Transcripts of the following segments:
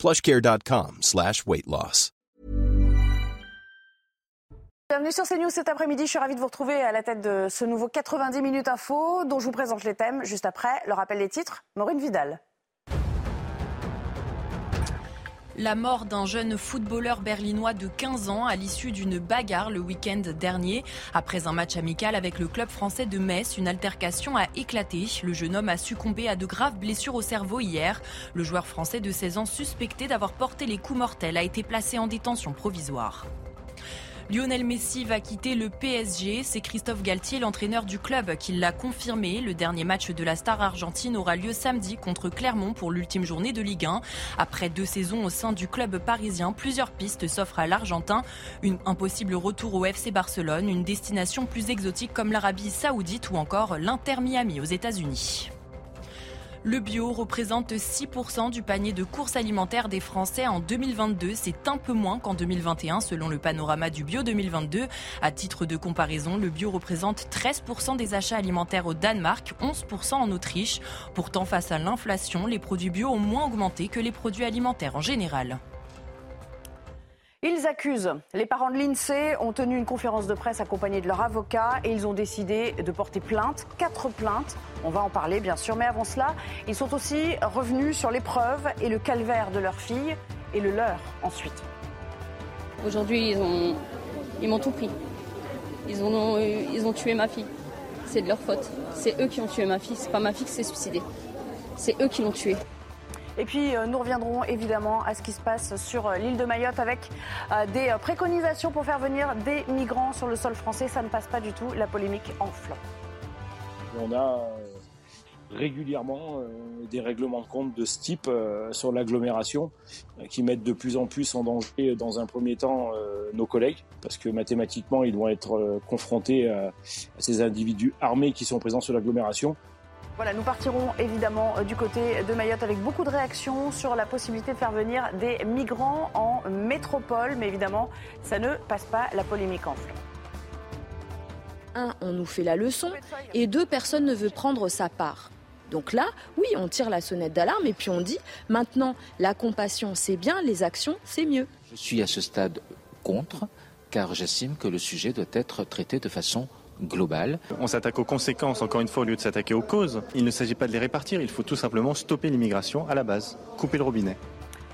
plushcare.com slash weight loss. Bienvenue sur CNews cet après-midi. Je suis ravie de vous retrouver à la tête de ce nouveau 90 minutes info dont je vous présente les thèmes juste après. Le rappel des titres, Maureen Vidal. La mort d'un jeune footballeur berlinois de 15 ans à l'issue d'une bagarre le week-end dernier. Après un match amical avec le club français de Metz, une altercation a éclaté. Le jeune homme a succombé à de graves blessures au cerveau hier. Le joueur français de 16 ans suspecté d'avoir porté les coups mortels a été placé en détention provisoire. Lionel Messi va quitter le PSG. C'est Christophe Galtier, l'entraîneur du club, qui l'a confirmé. Le dernier match de la star argentine aura lieu samedi contre Clermont pour l'ultime journée de Ligue 1. Après deux saisons au sein du club parisien, plusieurs pistes s'offrent à l'Argentin. Un possible retour au FC Barcelone, une destination plus exotique comme l'Arabie Saoudite ou encore l'Inter Miami aux États-Unis. Le bio représente 6% du panier de courses alimentaires des Français en 2022. C'est un peu moins qu'en 2021 selon le panorama du bio 2022. À titre de comparaison, le bio représente 13% des achats alimentaires au Danemark, 11% en Autriche. Pourtant, face à l'inflation, les produits bio ont moins augmenté que les produits alimentaires en général. Ils accusent. Les parents de l'INSEE ont tenu une conférence de presse accompagnée de leur avocat et ils ont décidé de porter plainte, quatre plaintes. On va en parler bien sûr, mais avant cela, ils sont aussi revenus sur l'épreuve et le calvaire de leur fille et le leur ensuite. Aujourd'hui, ils m'ont tout pris. Ils ont, ils ont tué ma fille. C'est de leur faute. C'est eux qui ont tué ma fille. C'est pas ma fille qui s'est suicidée. C'est eux qui l'ont tuée. Et puis nous reviendrons évidemment à ce qui se passe sur l'île de Mayotte avec des préconisations pour faire venir des migrants sur le sol français. Ça ne passe pas du tout, la polémique enfle. On a régulièrement des règlements de compte de ce type sur l'agglomération qui mettent de plus en plus en danger dans un premier temps nos collègues parce que mathématiquement ils vont être confrontés à ces individus armés qui sont présents sur l'agglomération. Voilà, nous partirons évidemment du côté de Mayotte avec beaucoup de réactions sur la possibilité de faire venir des migrants en métropole, mais évidemment, ça ne passe pas la polémique enfle. Un, on nous fait la leçon, et deux, personne ne veut prendre sa part. Donc là, oui, on tire la sonnette d'alarme et puis on dit, maintenant, la compassion, c'est bien, les actions, c'est mieux. Je suis à ce stade contre, car j'estime que le sujet doit être traité de façon globale. On s'attaque aux conséquences, encore une fois, au lieu de s'attaquer aux causes. Il ne s'agit pas de les répartir, il faut tout simplement stopper l'immigration à la base, couper le robinet.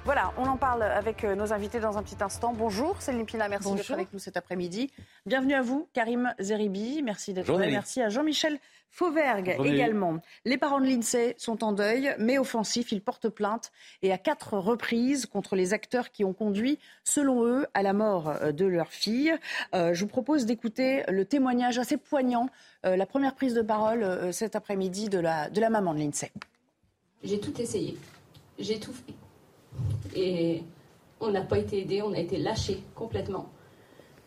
Voilà, on en parle avec nos invités dans un petit instant. Bonjour Céline Pina, merci d'être avec nous cet après-midi. Bienvenue à vous, Karim Zeribi, merci d'être là. Merci à Jean-Michel Fauvergue également. Les parents de l'INSEE sont en deuil, mais offensifs. Ils portent plainte et à quatre reprises contre les acteurs qui ont conduit, selon eux, à la mort de leur fille. Euh, je vous propose d'écouter le témoignage assez poignant, euh, la première prise de parole euh, cet après-midi de la, de la maman de l'INSEE. J'ai tout essayé. J'ai tout fait. Et on n'a pas été aidé, on a été lâché complètement.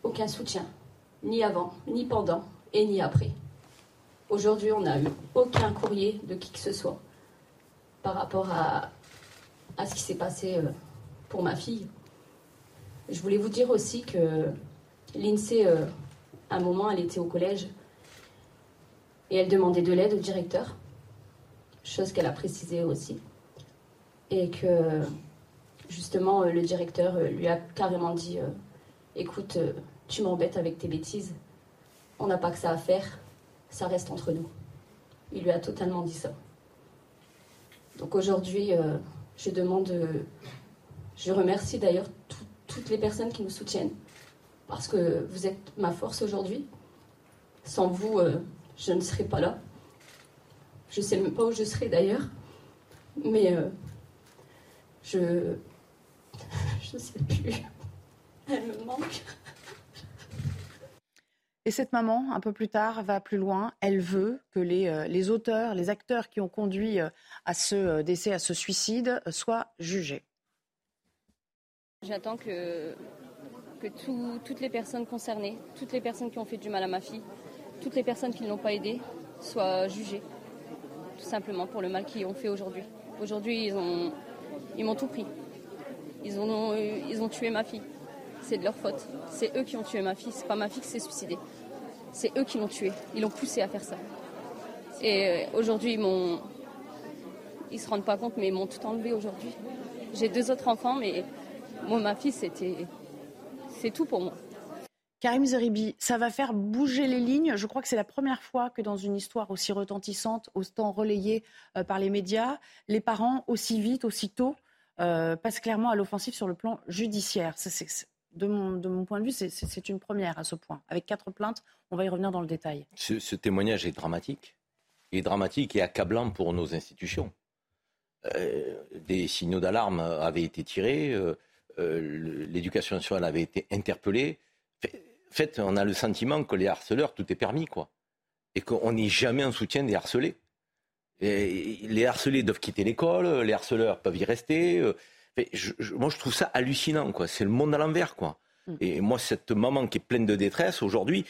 Aucun soutien, ni avant, ni pendant et ni après. Aujourd'hui, on n'a eu aucun courrier de qui que ce soit par rapport à, ce qui s'est passé pour ma fille. Je voulais vous dire aussi que l'INSEE, à un moment, elle était au collège et elle demandait de l'aide au directeur, chose qu'elle a précisé aussi. Et que justement, le directeur lui a carrément dit Écoute, tu m'embêtes avec tes bêtises, on n'a pas que ça à faire, ça reste entre nous. Il lui a totalement dit ça. Donc aujourd'hui, euh, je demande, euh, je remercie d'ailleurs toutes les personnes qui nous soutiennent, parce que vous êtes ma force aujourd'hui. Sans vous, euh, je ne serais pas là. Je ne sais même pas où je serais d'ailleurs, mais je je sais plus. Elle me manque. Et cette maman, un peu plus tard, va plus loin. Elle veut que les, les auteurs, les acteurs qui ont conduit à ce décès, à ce suicide, soient jugés. J'attends que, que toutes les personnes concernées, toutes les personnes qui ont fait du mal à ma fille, toutes les personnes qui ne l'ont pas aidée soient jugées, tout simplement pour le mal qu'ils ont fait aujourd'hui. Aujourd'hui, ils ont, ils m'ont tout pris. Ils ont, ils ont tué ma fille. C'est de leur faute. C'est eux qui ont tué ma fille. C'est pas ma fille qui s'est suicidée. C'est eux qui l'ont tuée. Ils l'ont poussée à faire ça. Et euh, aujourd'hui, ils m'ont, ils se rendent pas compte, mais ils m'ont tout enlevé aujourd'hui. J'ai deux autres enfants, mais moi, ma fille, c'était, c'est tout pour moi. Karim Zeribi, ça va faire bouger les lignes. Je crois que c'est la première fois que dans une histoire aussi retentissante, autant relayée euh, par les médias, les parents aussi vite, aussitôt, euh, passent clairement à l'offensive sur le plan judiciaire. De, mon, point de vue, c'est une première à ce point. Avec quatre plaintes, on va y revenir dans le détail. Ce, témoignage est dramatique. Il est dramatique et accablant pour nos institutions. Euh, des signaux d'alarme avaient été tirés, l'éducation nationale avait été interpellée en fait, on a le sentiment que les harceleurs, tout est permis, quoi. Et qu'on n'est jamais en soutien des harcelés. les harcelés doivent quitter l'école, les harceleurs peuvent y rester. Euh. moi, je trouve ça hallucinant, quoi. C'est le monde à l'envers, quoi. Mm. Et moi, cette maman qui est pleine de détresse, aujourd'hui,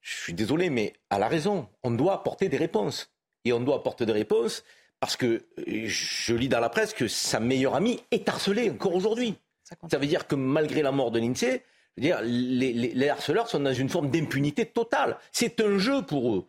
je suis désolé, mais à la raison. On doit apporter des réponses. Et on doit apporter des réponses parce que je lis dans la presse que sa meilleure amie est harcelée encore aujourd'hui. Ça veut dire que malgré la mort de l'INSEE, dire, les, harceleurs sont dans une forme d'impunité totale. C'est un jeu pour eux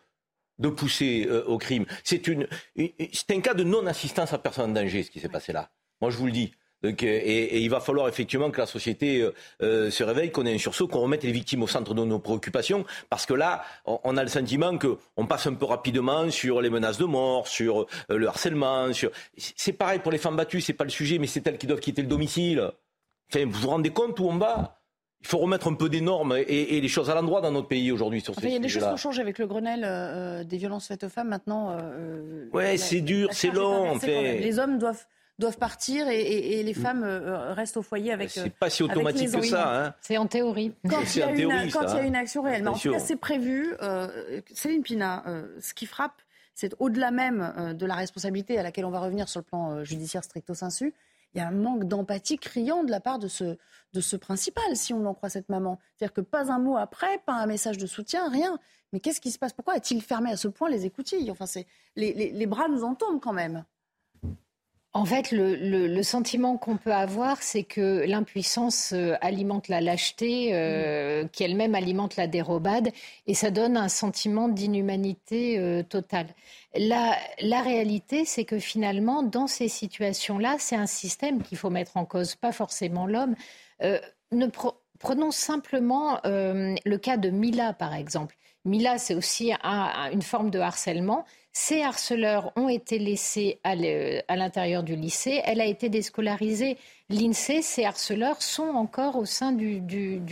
de pousser euh, au crime. C'est un cas de non-assistance à personne en danger, ce qui s'est passé là. Moi, je vous le dis. Donc, euh, et, il va falloir effectivement que la société euh, se réveille, qu'on ait un sursaut, qu'on remette les victimes au centre de nos préoccupations, parce que là, on, a le sentiment qu'on passe un peu rapidement sur les menaces de mort, sur le harcèlement. Sur... C'est pareil pour les femmes battues, c'est pas le sujet, mais c'est elles qui doivent quitter le domicile. Enfin, vous vous rendez compte où on va? Il faut remettre un peu des normes et, les choses à l'endroit dans notre pays aujourd'hui sur Il y a des choses qui ont changé avec le Grenelle euh, des violences faites aux femmes. Maintenant, euh, ouais, c'est dur, c'est long. Les hommes doivent doivent partir et, les mm. femmes euh, restent au foyer avec. C'est pas si automatique que ça. Hein. C'est en théorie. Quand il y a, une, quand il y a une action réelle. Mais en tout cas, c'est prévu. Céline Pina, ce qui frappe, c'est au-delà même de la responsabilité à laquelle on va revenir sur le plan judiciaire stricto sensu il y a un manque d'empathie criant de la part de ce, de ce principal, si on en croit cette maman. C'est-à-dire que pas un mot après, pas un message de soutien, rien. Mais qu'est-ce qui se passe? Pourquoi a-t-il fermé à ce point les écoutilles? Enfin, c'est les, les, bras nous en tombent quand même. En fait, le, sentiment qu'on peut avoir, c'est que l'impuissance euh, alimente la lâcheté, euh, mm. qui elle-même alimente la dérobade, et ça donne un sentiment d'inhumanité euh, totale. La, réalité, c'est que finalement, dans ces situations-là, c'est un système qu'il faut mettre en cause, pas forcément l'homme. prenons simplement le cas de Mila, par exemple. Mila, c'est aussi une forme de harcèlement. Ces harceleurs ont été laissés à l'intérieur du lycée. Elle a été déscolarisée. L'INSEE, ces harceleurs sont encore au sein du,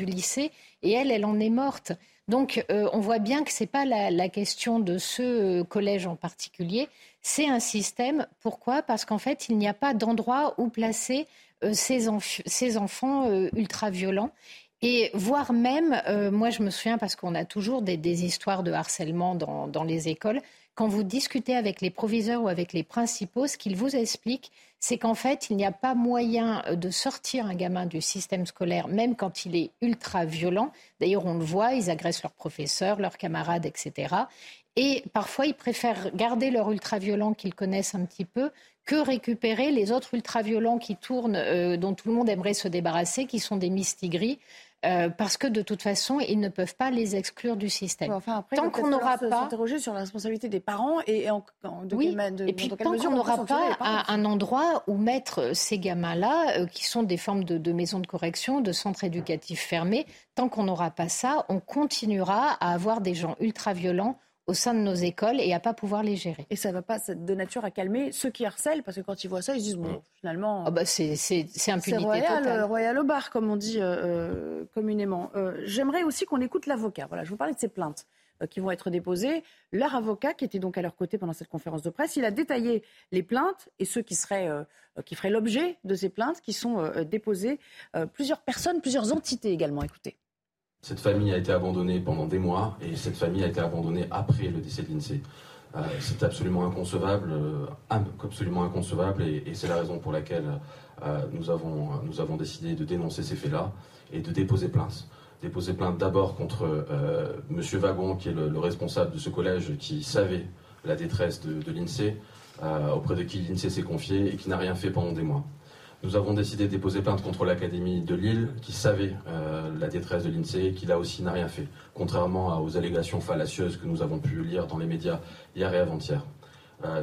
lycée et elle, elle en est morte. Donc euh, on voit bien que ce n'est pas la, question de ce euh, collège en particulier, c'est un système. Pourquoi? Parce qu'en fait, il n'y a pas d'endroit où placer euh, ces, enfants ultra-violents. Et voire même, moi je me souviens, parce qu'on a toujours des, histoires de harcèlement dans les écoles, quand vous discutez avec les proviseurs ou avec les principaux, ce qu'ils vous expliquent, c'est qu'en fait, il n'y a pas moyen euh, de sortir un gamin du système scolaire, même quand il est ultra violent. D'ailleurs, on le voit, ils agressent leurs professeurs, leurs camarades, etc. Et parfois, ils préfèrent garder leur ultra-violent qu'ils connaissent un petit peu que récupérer les autres ultra-violents qui tournent, euh, dont tout le monde aimerait se débarrasser, qui sont des mistigris, euh, parce que de toute façon, ils ne peuvent pas les exclure du système. Enfin, après, tant qu'on n'aura pas s'interroger sur la responsabilité des parents et en, de oui. et puis tant qu'on n'aura pas un, endroit où mettre ces gamins-là, euh, qui sont des formes de, de maisons de correction, de centres éducatifs fermés, tant qu'on n'aura pas ça, on continuera à avoir des gens ultra violents au sein de nos écoles et à pas pouvoir les gérer. Et ça ne va pas être de nature à calmer ceux qui harcèlent, parce que quand ils voient ça, ils se disent, bon, finalement... Oh bah c'est impunité royal, totale. royal au bar, comme on dit euh, euh, communément. Euh, j'aimerais aussi qu'on écoute l'avocat. Voilà, je vous parlais de ces plaintes qui vont être déposées. Leur avocat, qui était donc à leur côté pendant cette conférence de presse, il a détaillé les plaintes et ceux qui, seraient, qui feraient l'objet de ces plaintes qui sont déposées. plusieurs personnes, plusieurs entités également. Écoutez. Cette famille a été abandonnée pendant des mois et cette famille a été abandonnée après le décès de l'INSEE. c'est absolument inconcevable, absolument inconcevable, et, c'est la raison pour laquelle nous, avons, nous avons décidé de dénoncer ces faits-là et de déposer plainte déposer plainte d'abord contre euh, M. Wagon, qui est le, responsable de ce collège, qui savait la détresse de, l'INSEE, euh, auprès de qui l'INSEE s'est confié et qui n'a rien fait pendant des mois. Nous avons décidé de déposer plainte contre l'Académie de Lille, qui savait euh, la détresse de l'INSEE et qui là aussi n'a rien fait, contrairement aux allégations fallacieuses que nous avons pu lire dans les médias hier et avant-hier.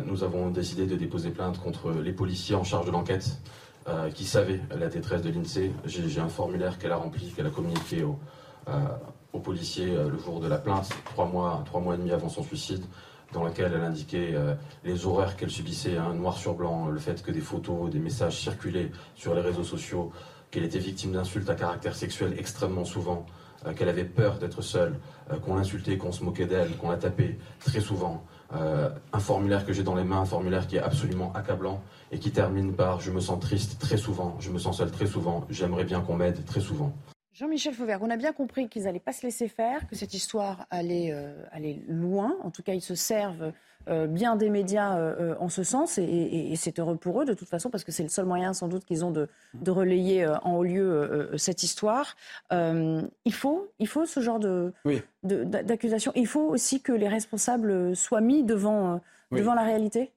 nous avons décidé de déposer plainte contre les policiers en charge de l'enquête, euh, qui savait la détresse de l'INSEE. J'ai un formulaire qu'elle a rempli, qu'elle a communiqué aux au euh, policiers euh, le jour de la plainte, trois mois et demi avant son suicide, dans lequel elle indiquait les horreurs qu'elle subissait, hein, noir sur blanc, le fait que des photos, des messages circulaient sur les réseaux sociaux, qu'elle était victime d'insultes à caractère sexuel extrêmement souvent, qu'elle avait peur d'être seule, qu'on l'insultait, qu'on se moquait d'elle, qu'on la tapait très souvent. un formulaire que j'ai dans les mains, un formulaire qui est absolument accablant et qui termine par Je me sens triste très souvent, je me sens seul très souvent, j'aimerais bien qu'on m'aide très souvent. Jean-Michel Fauvert, on a bien compris qu'ils n'allaient pas se laisser faire, que cette histoire allait, euh, aller loin. En tout cas, ils se servent euh, bien des médias euh, en ce sens, et, c'est heureux pour eux de toute façon, parce que c'est le seul moyen sans doute qu'ils ont de, relayer en haut lieu cette histoire. il, faut, il faut ce genre de, d'accusation. Il faut aussi que les responsables soient mis devant, devant la réalité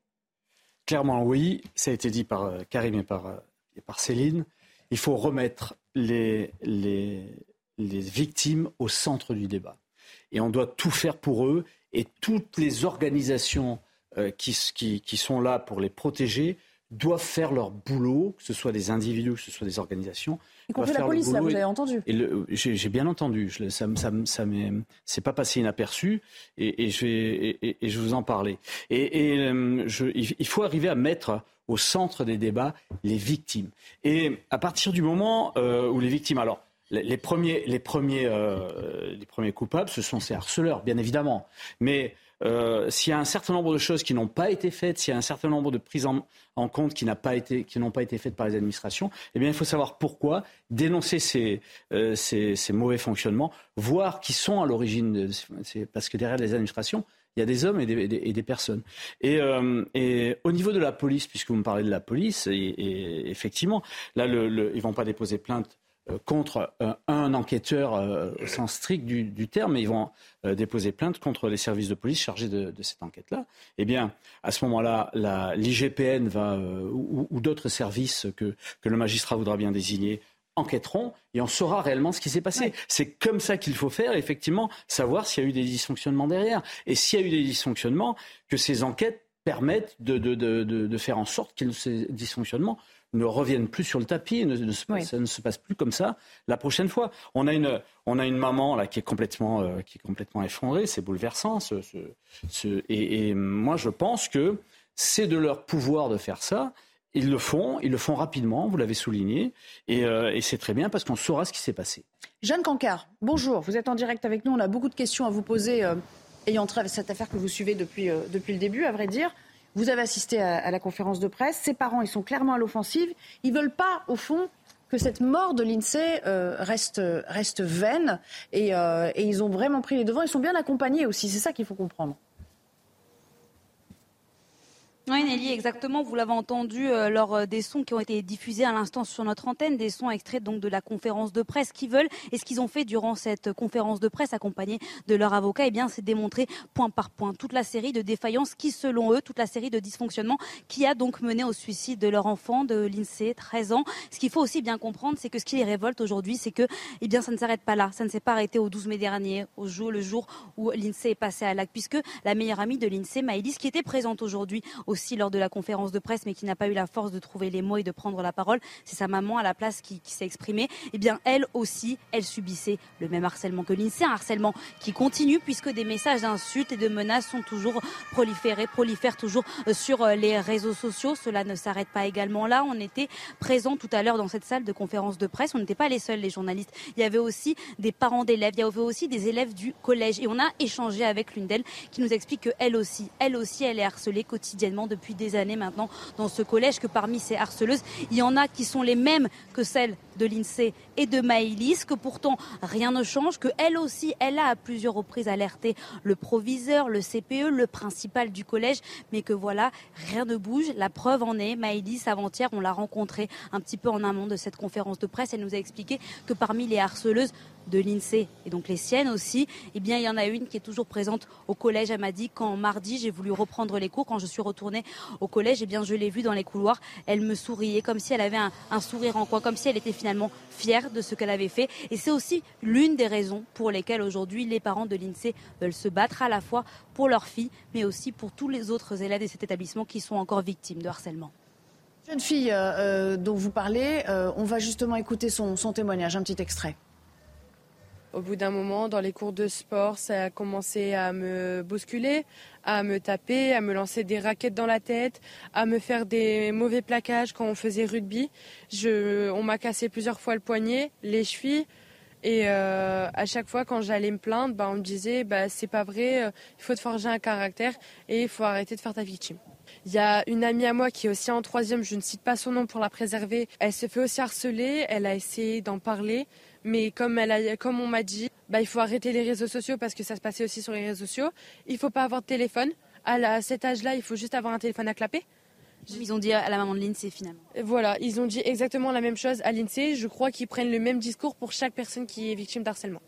Clairement, oui. Ça a été dit par Karim et par, et par Céline. Il faut remettre les, les, victimes au centre du débat. Et on doit tout faire pour eux. Et toutes les organisations euh, qui, qui, qui, sont là pour les protéger doivent faire leur boulot, que ce soit des individus, que ce soit des organisations. Y compris la police, là, vous avez entendu. J'ai bien entendu. Je, ça, ça, ça c'est pas passé inaperçu, et, et, je vais, et, et, je vous en parler. Et, euh, je, il faut arriver à mettre au centre des débats les victimes. Et à partir du moment euh, où les victimes, alors les premiers, les premiers, euh, les premiers coupables, ce sont ces harceleurs, bien évidemment. Mais euh, s'il y a un certain nombre de choses qui n'ont pas été faites, s'il y a un certain nombre de prises en, compte qui n'ont pas, été, pas été faites par les administrations, eh bien, il faut savoir pourquoi, dénoncer ces, euh, ces, mauvais fonctionnements, voir qui sont à l'origine, parce que derrière les administrations, il y a des hommes et des, personnes. Et, euh, et, au niveau de la police, puisque vous me parlez de la police, et, effectivement, là, ils ne vont pas déposer plainte contre euh, un enquêteur euh, au sens strict du, terme, mais ils vont déposer plainte contre les services de police chargés de, cette enquête-là. Eh bien, à ce moment-là, l'IGPN va ou, d'autres services que, que le magistrat voudra bien désigner enquêteront et on saura réellement ce qui s'est passé. C'est comme ça qu'il faut faire, effectivement, savoir s'il y a eu des dysfonctionnements derrière. Et s'il y a eu des dysfonctionnements, que ces enquêtes permettent de, de, de, de faire en sorte que ces dysfonctionnements ne reviennent plus sur le tapis, ne, ça ne se passe plus comme ça la prochaine fois. On a une, on a une maman là qui est complètement, euh, qui est complètement effondrée, c'est bouleversant. Ce, ce, et, moi, je pense que c'est de leur pouvoir de faire ça. Ils le font, ils le font rapidement, vous l'avez souligné, et, euh, et c'est très bien parce qu'on saura ce qui s'est passé. Jeanne Cancard, bonjour, vous êtes en direct avec nous, on a beaucoup de questions à vous poser, euh, ayant trait cette affaire que vous suivez depuis, depuis le début, à vrai dire. Vous avez assisté à, la conférence de presse. Ses parents, ils sont clairement à l'offensive. Ils veulent pas, au fond, que cette mort de l'INSEE euh, reste, reste vaine. Et, euh, et ils ont vraiment pris les devants. Ils sont bien accompagnés aussi. C'est ça qu'il faut comprendre. Oui, Nelly, exactement. Vous l'avez entendu euh, lors euh, des sons qui ont été diffusés à l'instant sur notre antenne, des sons extraits donc de la conférence de presse qu'ils veulent. Et ce qu'ils ont fait durant cette conférence de presse, accompagnés de leur avocat, eh bien, c'est démontrer point par point toute la série de défaillances qui, selon eux, toute la série de dysfonctionnements qui a donc mené au suicide de leur enfant, de l'INSEE, 13 ans. Ce qu'il faut aussi bien comprendre, c'est que ce qui les révolte aujourd'hui, c'est que, eh bien, ça ne s'arrête pas là. Ça ne s'est pas arrêté au 12 mai dernier, au jour, le jour où l'INSEE est passé à l'acte, puisque la meilleure amie de l'INSEE, Maëlys, qui était présente aujourd'hui aussi lors de la conférence de presse, mais qui n'a pas eu la force de trouver les mots et de prendre la parole. C'est sa maman à la place qui, s'est exprimée. Eh bien, elle aussi, elle subissait le même harcèlement que l'INSEE, un harcèlement qui continue puisque des messages d'insultes et de menaces sont toujours proliférés, prolifèrent toujours euh, sur euh, les réseaux sociaux. Cela ne s'arrête pas également là. On était présents tout à l'heure dans cette salle de conférence de presse. On n'était pas les seuls, les journalistes. Il y avait aussi des parents d'élèves, il y avait aussi des élèves du collège. Et on a échangé avec l'une d'elles qui nous explique qu'elle aussi, elle aussi, elle est harcelée quotidiennement depuis des années maintenant dans ce collège, que parmi ces harceleuses, il y en a qui sont les mêmes que celles de l'INSEE et de Maëlys, que pourtant rien ne change, que elle aussi, elle a à plusieurs reprises alerté le proviseur, le CPE, le principal du collège, mais que voilà, rien ne bouge. La preuve en est, Maëlys, avant-hier, on l'a rencontrée un petit peu en amont de cette conférence de presse. Elle nous a expliqué que parmi les harceleuses, de l'INSEE et donc les siennes aussi, eh bien, il y en a une qui est toujours présente au collège. Elle m'a dit quand mardi, j'ai voulu reprendre les cours, quand je suis retournée au collège, eh bien, je l'ai vue dans les couloirs. Elle me souriait comme si elle avait un, un sourire en coin, comme si elle était finalement fière de ce qu'elle avait fait. Et c'est aussi l'une des raisons pour lesquelles aujourd'hui les parents de l'INSEE veulent se battre à la fois pour leurs filles, mais aussi pour tous les autres élèves de cet établissement qui sont encore victimes de harcèlement. Jeune fille euh, euh dont vous parlez, euh, on va justement écouter son, son témoignage, un petit extrait. Au bout d'un moment, dans les cours de sport, ça a commencé à me bousculer, à me taper, à me lancer des raquettes dans la tête, à me faire des mauvais plaquages quand on faisait rugby. Je, on m'a cassé plusieurs fois le poignet, les chevilles. Et euh, à chaque fois, quand j'allais me plaindre, bah, on me disait bah, c'est pas vrai, euh, il faut te forger un caractère et il faut arrêter de faire ta victime. Il y a une amie à moi qui est aussi en troisième, je ne cite pas son nom pour la préserver. Elle se fait aussi harceler, elle a essayé d'en parler. Mais comme, elle a, comme on m'a dit, bah, il faut arrêter les réseaux sociaux parce que ça se passait aussi sur les réseaux sociaux. Il ne faut pas avoir de téléphone. À, cet âge-là, il faut juste avoir un téléphone à clapper. Ils ont dit à la maman de l'INSEE finalement. Voilà, ils ont dit exactement la même chose à l'INSEE. Je crois qu'ils prennent le même discours pour chaque personne qui est victime d'harcèlement.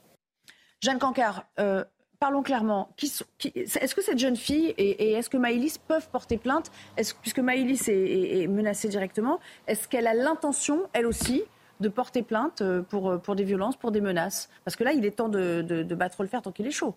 Jeanne Cancard, euh, parlons clairement. est-ce que cette jeune fille et, est-ce que Maïlis peuvent porter plainte? Puisque Maïlis est menacée directement, est-ce qu'elle a l'intention, elle aussi, de porter plainte euh, pour, euh, pour des violences, pour des menaces Parce que là, il est temps de, de battre le fer tant qu'il est chaud.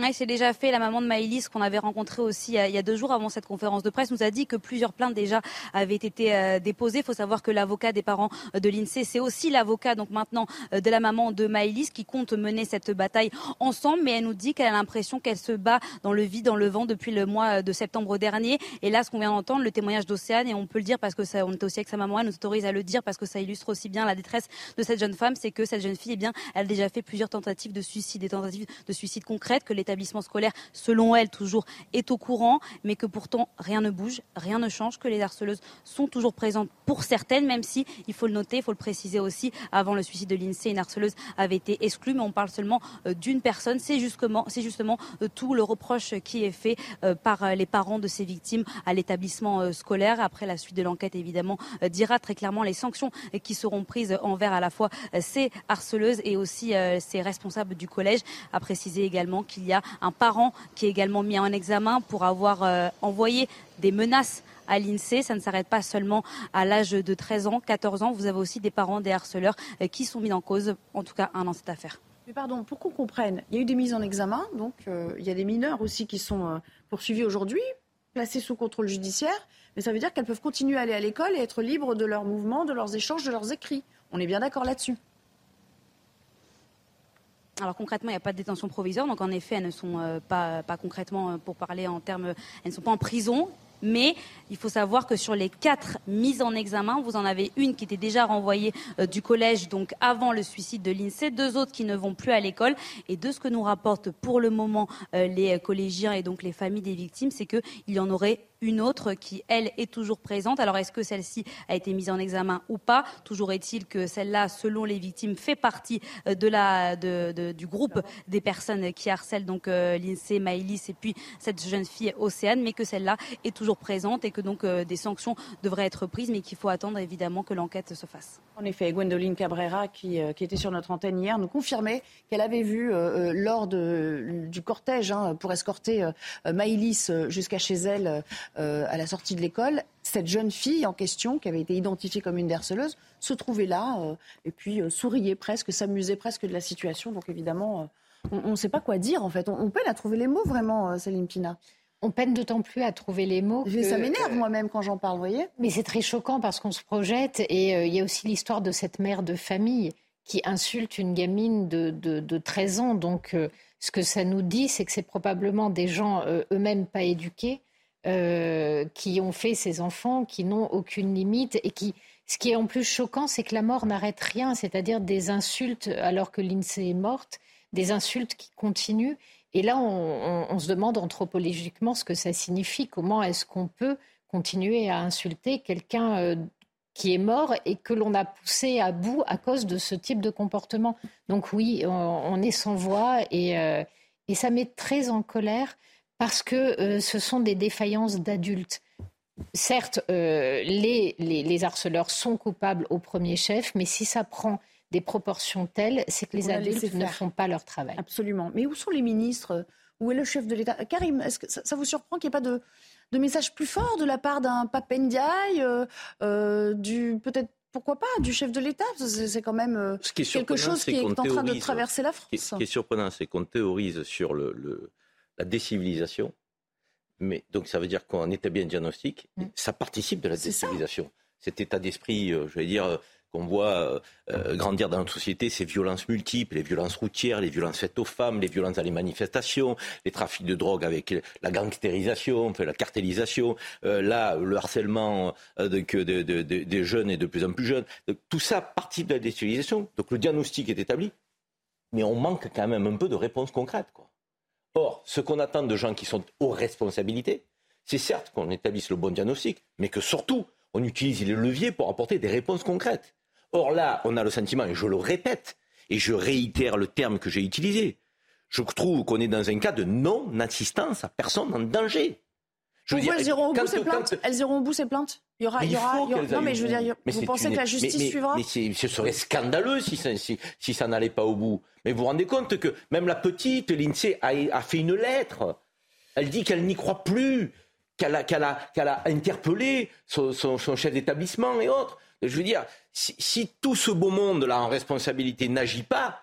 Oui, c'est déjà fait. La maman de Maëlys, qu'on avait rencontrée aussi il y, a, deux jours avant cette conférence de presse, nous a dit que plusieurs plaintes déjà avaient été euh, déposées. Il faut savoir que l'avocat des parents de l'INSEE, c'est aussi l'avocat donc maintenant euh, de la maman de Maëlys qui compte mener cette bataille ensemble. Mais elle nous dit qu'elle a l'impression qu'elle se bat dans le vide, dans le vent depuis le mois de septembre dernier. Et là, ce qu'on vient d'entendre, le témoignage d'Océane, et on peut le dire parce que ça, on était aussi avec sa maman, elle nous autorise à le dire parce que ça illustre aussi bien la détresse de cette jeune femme, c'est que cette jeune fille, eh bien, elle a déjà fait plusieurs tentatives de suicide, des tentatives de suicide concrètes que l'établissement scolaire, selon elle, toujours est au courant, mais que pourtant rien ne bouge, rien ne change, que les harceleuses sont toujours présentes pour certaines, même si, il faut le noter, il faut le préciser aussi, avant le suicide de l'INSEE, une harceleuse avait été exclue, mais on parle seulement euh, d'une personne. C'est justement, c'est justement euh, tout le reproche qui est fait euh, par les parents de ces victimes à l'établissement scolaire. Après la suite de l'enquête, évidemment, dira très clairement les sanctions qui seront prises envers à la fois ces harceleuses et aussi ces responsables du collège. A préciser également qu'il y a un parent qui est également mis en examen pour avoir euh, envoyé des menaces à l'INSEE. Ça ne s'arrête pas seulement à l'âge de 13 ans, 14 ans. Vous avez aussi des parents, des harceleurs euh, qui sont mis en cause, en tout cas un dans cette affaire. Mais pardon, pour qu'on comprenne, il y a eu des mises en examen, donc euh, il y a des mineurs aussi qui sont poursuivis aujourd'hui, placés sous contrôle judiciaire, mais ça veut dire qu'elles peuvent continuer à aller à l'école et être libres de leurs mouvements, de leurs échanges, de leurs écrits. On est bien d'accord là-dessus. Alors concrètement, il n'y a pas de détention provisoire, donc en effet, elles ne sont euh, pas, concrètement, euh, pour parler en termes, elles ne sont pas en prison, mais il faut savoir que sur les quatre mises en examen, vous en avez une qui était déjà renvoyée euh, du collège, donc avant le suicide de l'INSEE, deux autres qui ne vont plus à l'école. Et de ce que nous rapportent pour le moment les collégiens et donc les familles des victimes, c'est qu'il y en aurait une autre qui, elle, est toujours présente. Alors, est-ce que celle-ci a été mise en examen ou pas? Toujours est-il que celle-là, selon les victimes, fait partie euh, de la, du groupe des personnes qui harcèlent donc euh, l'INSEE, Maëlys et puis cette jeune fille Océane, mais que celle-là est toujours présente et que donc euh, des sanctions devraient être prises, mais qu'il faut attendre évidemment que l'enquête se fasse. En effet, Gwendoline Cabrera, qui, était sur notre antenne hier, nous confirmait qu'elle avait vu lors du cortège hein, pour escorter Maëlys jusqu'à chez elle euh, à la sortie de l'école, cette jeune fille en question, qui avait été identifiée comme une harceleuse, se trouvait là euh, et puis euh, souriait presque, s'amusait presque de la situation. Donc évidemment, on ne sait pas quoi dire en fait. On, peine à trouver les mots vraiment, Céline Pina. On peine d'autant plus à trouver les mots. Ça m'énerve moi-même quand j'en parle, voyez. Mais c'est très choquant parce qu'on se projette et il y a aussi l'histoire de cette mère de famille qui insulte une gamine de, de 13 ans. Donc ce que ça nous dit, c'est que c'est probablement des gens eux-mêmes pas éduqués euh, qui ont fait ces enfants, qui n'ont aucune limite et qui. Ce qui est en plus choquant, c'est que la mort n'arrête rien, c'est-à-dire des insultes alors que l'INSEE est morte, des insultes qui continuent. Et là, on, se demande anthropologiquement ce que ça signifie. Comment est-ce qu'on peut continuer à insulter quelqu'un euh, qui est mort et que l'on a poussé à bout à cause de ce type de comportement Donc oui, on, est sans voix et, euh, et, ça met très en colère parce que euh, ce sont des défaillances d'adultes. Certes, les, les, les harceleurs sont coupables au premier chef, mais si ça prend des proportions telles, c'est que les adultes ne font pas leur travail. Absolument. Mais où sont les ministres? Où est le chef de l'État? Karim, est-ce que ça, vous surprend qu'il n'y ait pas de, de, message plus fort de la part d'un Papendiaï, euh, euh, du peut-être pourquoi pas, du chef de l'État? C'est quand même euh, quelque chose qui est, en train de traverser la France. Ce qui est, surprenant, c'est qu'on théorise sur le, la décivilisation. Mais, donc ça veut dire qu'on établit un diagnostic, mm. ça participe de la décivilisation. Cet état d'esprit, je vais dire, qu'on voit euh, euh, grandir dans notre société, ces violences multiples, les violences routières, les violences faites aux femmes, les violences dans les manifestations, les trafics de drogue avec la gangsterisation, la cartélisation, euh, là, le harcèlement des jeunes et de plus en plus jeunes. tout ça participe de la décivilisation. Donc le diagnostic est établi, mais on manque quand même un peu de réponses concrètes. Quoi. Or, ce qu'on attend de gens qui sont aux responsabilités, c'est certes qu'on établisse le bon diagnostic, mais que surtout, on utilise les leviers pour apporter des réponses concrètes. Or là, on a le sentiment, et je le répète, et je réitère le terme que j'ai utilisé, je trouve qu'on est dans un cas de non-assistance à personne en danger. Je dire, elles iront au bout ces plaintes Elles iront au bout ces plaintes Il y aura, il y aura, non mais je veux dire, vous pensez que la justice suivra Mais ce serait scandaleux si ça, si, ça n'allait pas au bout. Mais vous vous rendez compte que même la petite, l'INSEE, a, a fait une lettre. Elle dit qu'elle n'y croit plus qu'elle a, interpellé son, chef d'établissement et autres. Je veux dire, si, tout ce beau monde-là en responsabilité n'agit pas,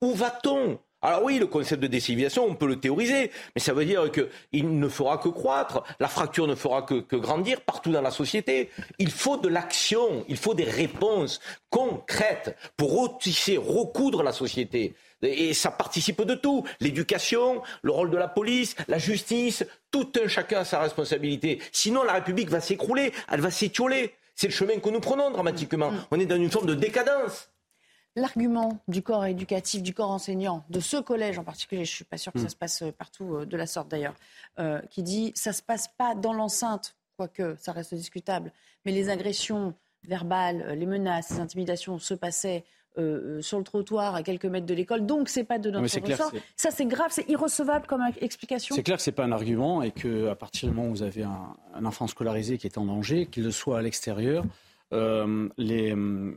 où va-t-on? Alors oui, le concept de décivilisation, on peut le théoriser, mais ça veut dire qu'il ne fera que croître, la fracture ne fera que, que grandir partout dans la société. Il faut de l'action, il faut des réponses concrètes pour retisser, recoudre la société. Et ça participe de tout. L'éducation, le rôle de la police, la justice, tout un chacun a sa responsabilité. Sinon, la République va s'écrouler, elle va s'étioler. C'est le chemin que nous prenons dramatiquement. Mm. On est dans une forme de décadence. L'argument du corps éducatif, du corps enseignant, de ce collège en particulier, je ne suis pas sûre que ça mm. se passe partout euh, de la sorte d'ailleurs, euh, qui dit ça ne se passe pas dans l'enceinte, quoique ça reste discutable, mais les agressions verbales, les menaces, les intimidations se passaient euh, euh, sur le trottoir à quelques mètres de l'école. Donc c'est pas de notre ressort. Ça c'est grave, c'est irrecevable comme explication. C'est clair que c'est pas un argument et que à partir du moment où vous avez un, un enfant scolarisé qui est en danger, qu'il le soit à l'extérieur, euh, les,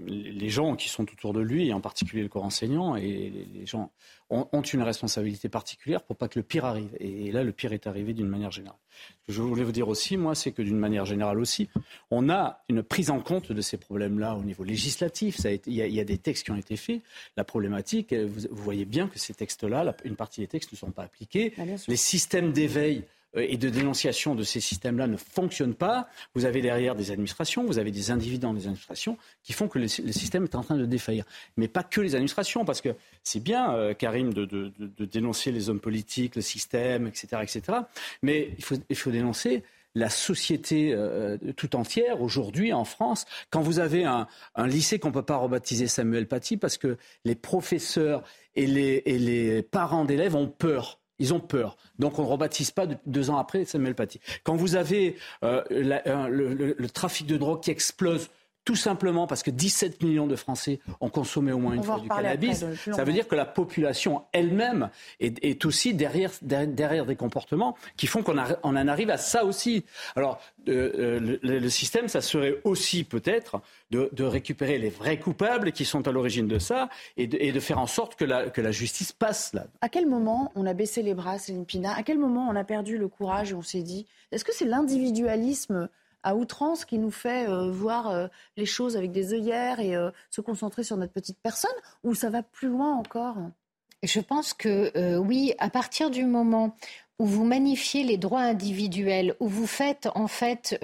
les, gens qui sont autour de lui, et en particulier le corps enseignant, et les, gens ont, une responsabilité particulière pour pas que le pire arrive. Et, là, le pire est arrivé d'une manière générale. Ce que je voulais vous dire aussi, moi, c'est que d'une manière générale aussi, on a une prise en compte de ces problèmes-là au niveau législatif. Ça il, y a, des textes qui ont été faits. La problématique, vous, voyez bien que ces textes-là, une partie des textes ne sont pas appliqués. Ah, les systèmes d'éveil et de dénonciation de ces systèmes-là ne fonctionnent pas, vous avez derrière des administrations, vous avez des individus dans les administrations qui font que le, système est en train de défaillir. Mais pas que les administrations, parce que c'est bien, euh, Karim, de, dénoncer les hommes politiques, le système, etc., etc. Mais il faut, dénoncer la société euh, tout entière aujourd'hui en France. Quand vous avez un, lycée qu'on ne peut pas rebaptiser Samuel Paty parce que les professeurs et les parents d'élèves ont peur ils ont peur. Donc on ne rebaptise pas deux ans après Samuel Paty. Quand vous avez euh, le, trafic de drogue qui explose tout simplement parce que 17 millions de Français ont consommé au moins une fois du cannabis, ça veut dire que la population elle-même est, aussi derrière, derrière, des comportements qui font qu'on en arrive à ça aussi. Alors, euh, euh, le, système, ça serait aussi peut-être de, récupérer les vrais coupables qui sont à l'origine de ça et de, faire en sorte que la, que la, justice passe là. À quel moment on a baissé les bras, Céline Pina? À quel moment on a perdu le courage et on s'est dit, est-ce que c'est l'individualisme à outrance qui nous fait euh, voir euh, les choses avec des œillères et euh, se concentrer sur notre petite personne ou ça va plus loin encore? Je pense que oui, à partir du moment où vous magnifiez les droits individuels, où vous faites en fait,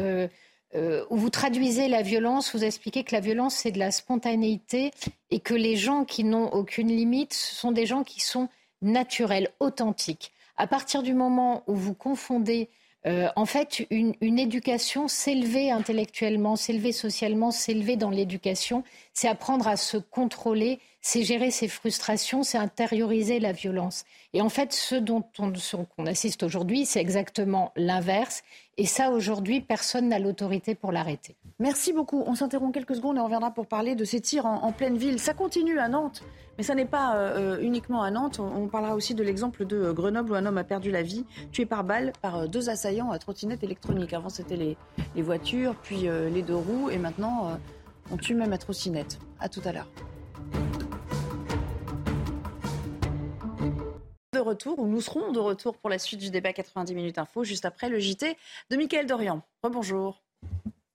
où vous traduisez la violence, vous expliquez que la violence c'est de la spontanéité et que les gens qui n'ont aucune limite, ce sont des gens qui sont naturels, authentiques. À partir du moment où vous confondez en fait, une, une éducation, s'élever intellectuellement, s'élever socialement, s'élever dans l'éducation, c'est apprendre à se contrôler, c'est gérer ses frustrations, c'est intérioriser la violence. Et en fait, ce dont on, assiste aujourd'hui, c'est exactement l'inverse. Et ça, aujourd'hui, personne n'a l'autorité pour l'arrêter. Merci beaucoup. On s'interrompt quelques secondes et on reviendra pour parler de ces tirs en, pleine ville. Ça continue à Nantes, mais ça n'est pas euh, euh, uniquement à Nantes. On, parlera aussi de l'exemple de euh, Grenoble où un homme a perdu la vie, tué par balle par deux assaillants à trottinette électronique. Avant, c'était les, les, voitures, puis les deux roues, et maintenant, on tue même à trottinette. À tout à l'heure. Retour, ou nous serons de retour pour la suite du débat 90 minutes info, juste après le JT de Mickaël Dorian. Rebonjour.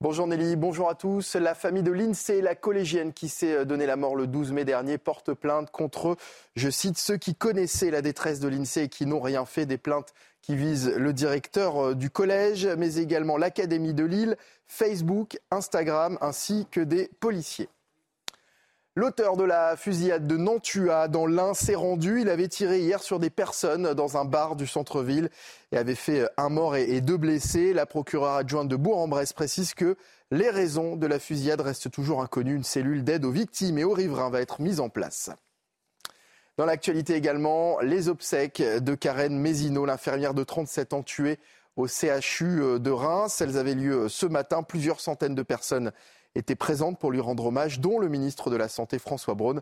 Bonjour Nelly, bonjour à tous. La famille de l'INSEE, la collégienne qui s'est donné la mort le 12 mai dernier, porte plainte contre, je cite, ceux qui connaissaient la détresse de l'INSEE et qui n'ont rien fait. Des plaintes qui visent le directeur euh, du collège, mais également l'Académie de Lille, Facebook, Instagram, ainsi que des policiers. L'auteur de la fusillade de Nantua dans l'Ain s'est rendu. Il avait tiré hier sur des personnes dans un bar du centre-ville et avait fait un mort et deux blessés. La procureure adjointe de Bourg-en-Bresse précise que les raisons de la fusillade restent toujours inconnues. Une cellule d'aide aux victimes et aux riverains va être mise en place. Dans l'actualité également, les obsèques de Karen Mézino, l'infirmière de 37 ans tuée au CHU de Reims. Elles avaient lieu ce matin. Plusieurs centaines de personnes étaient présentes pour lui rendre hommage, dont le ministre de la Santé François Braun.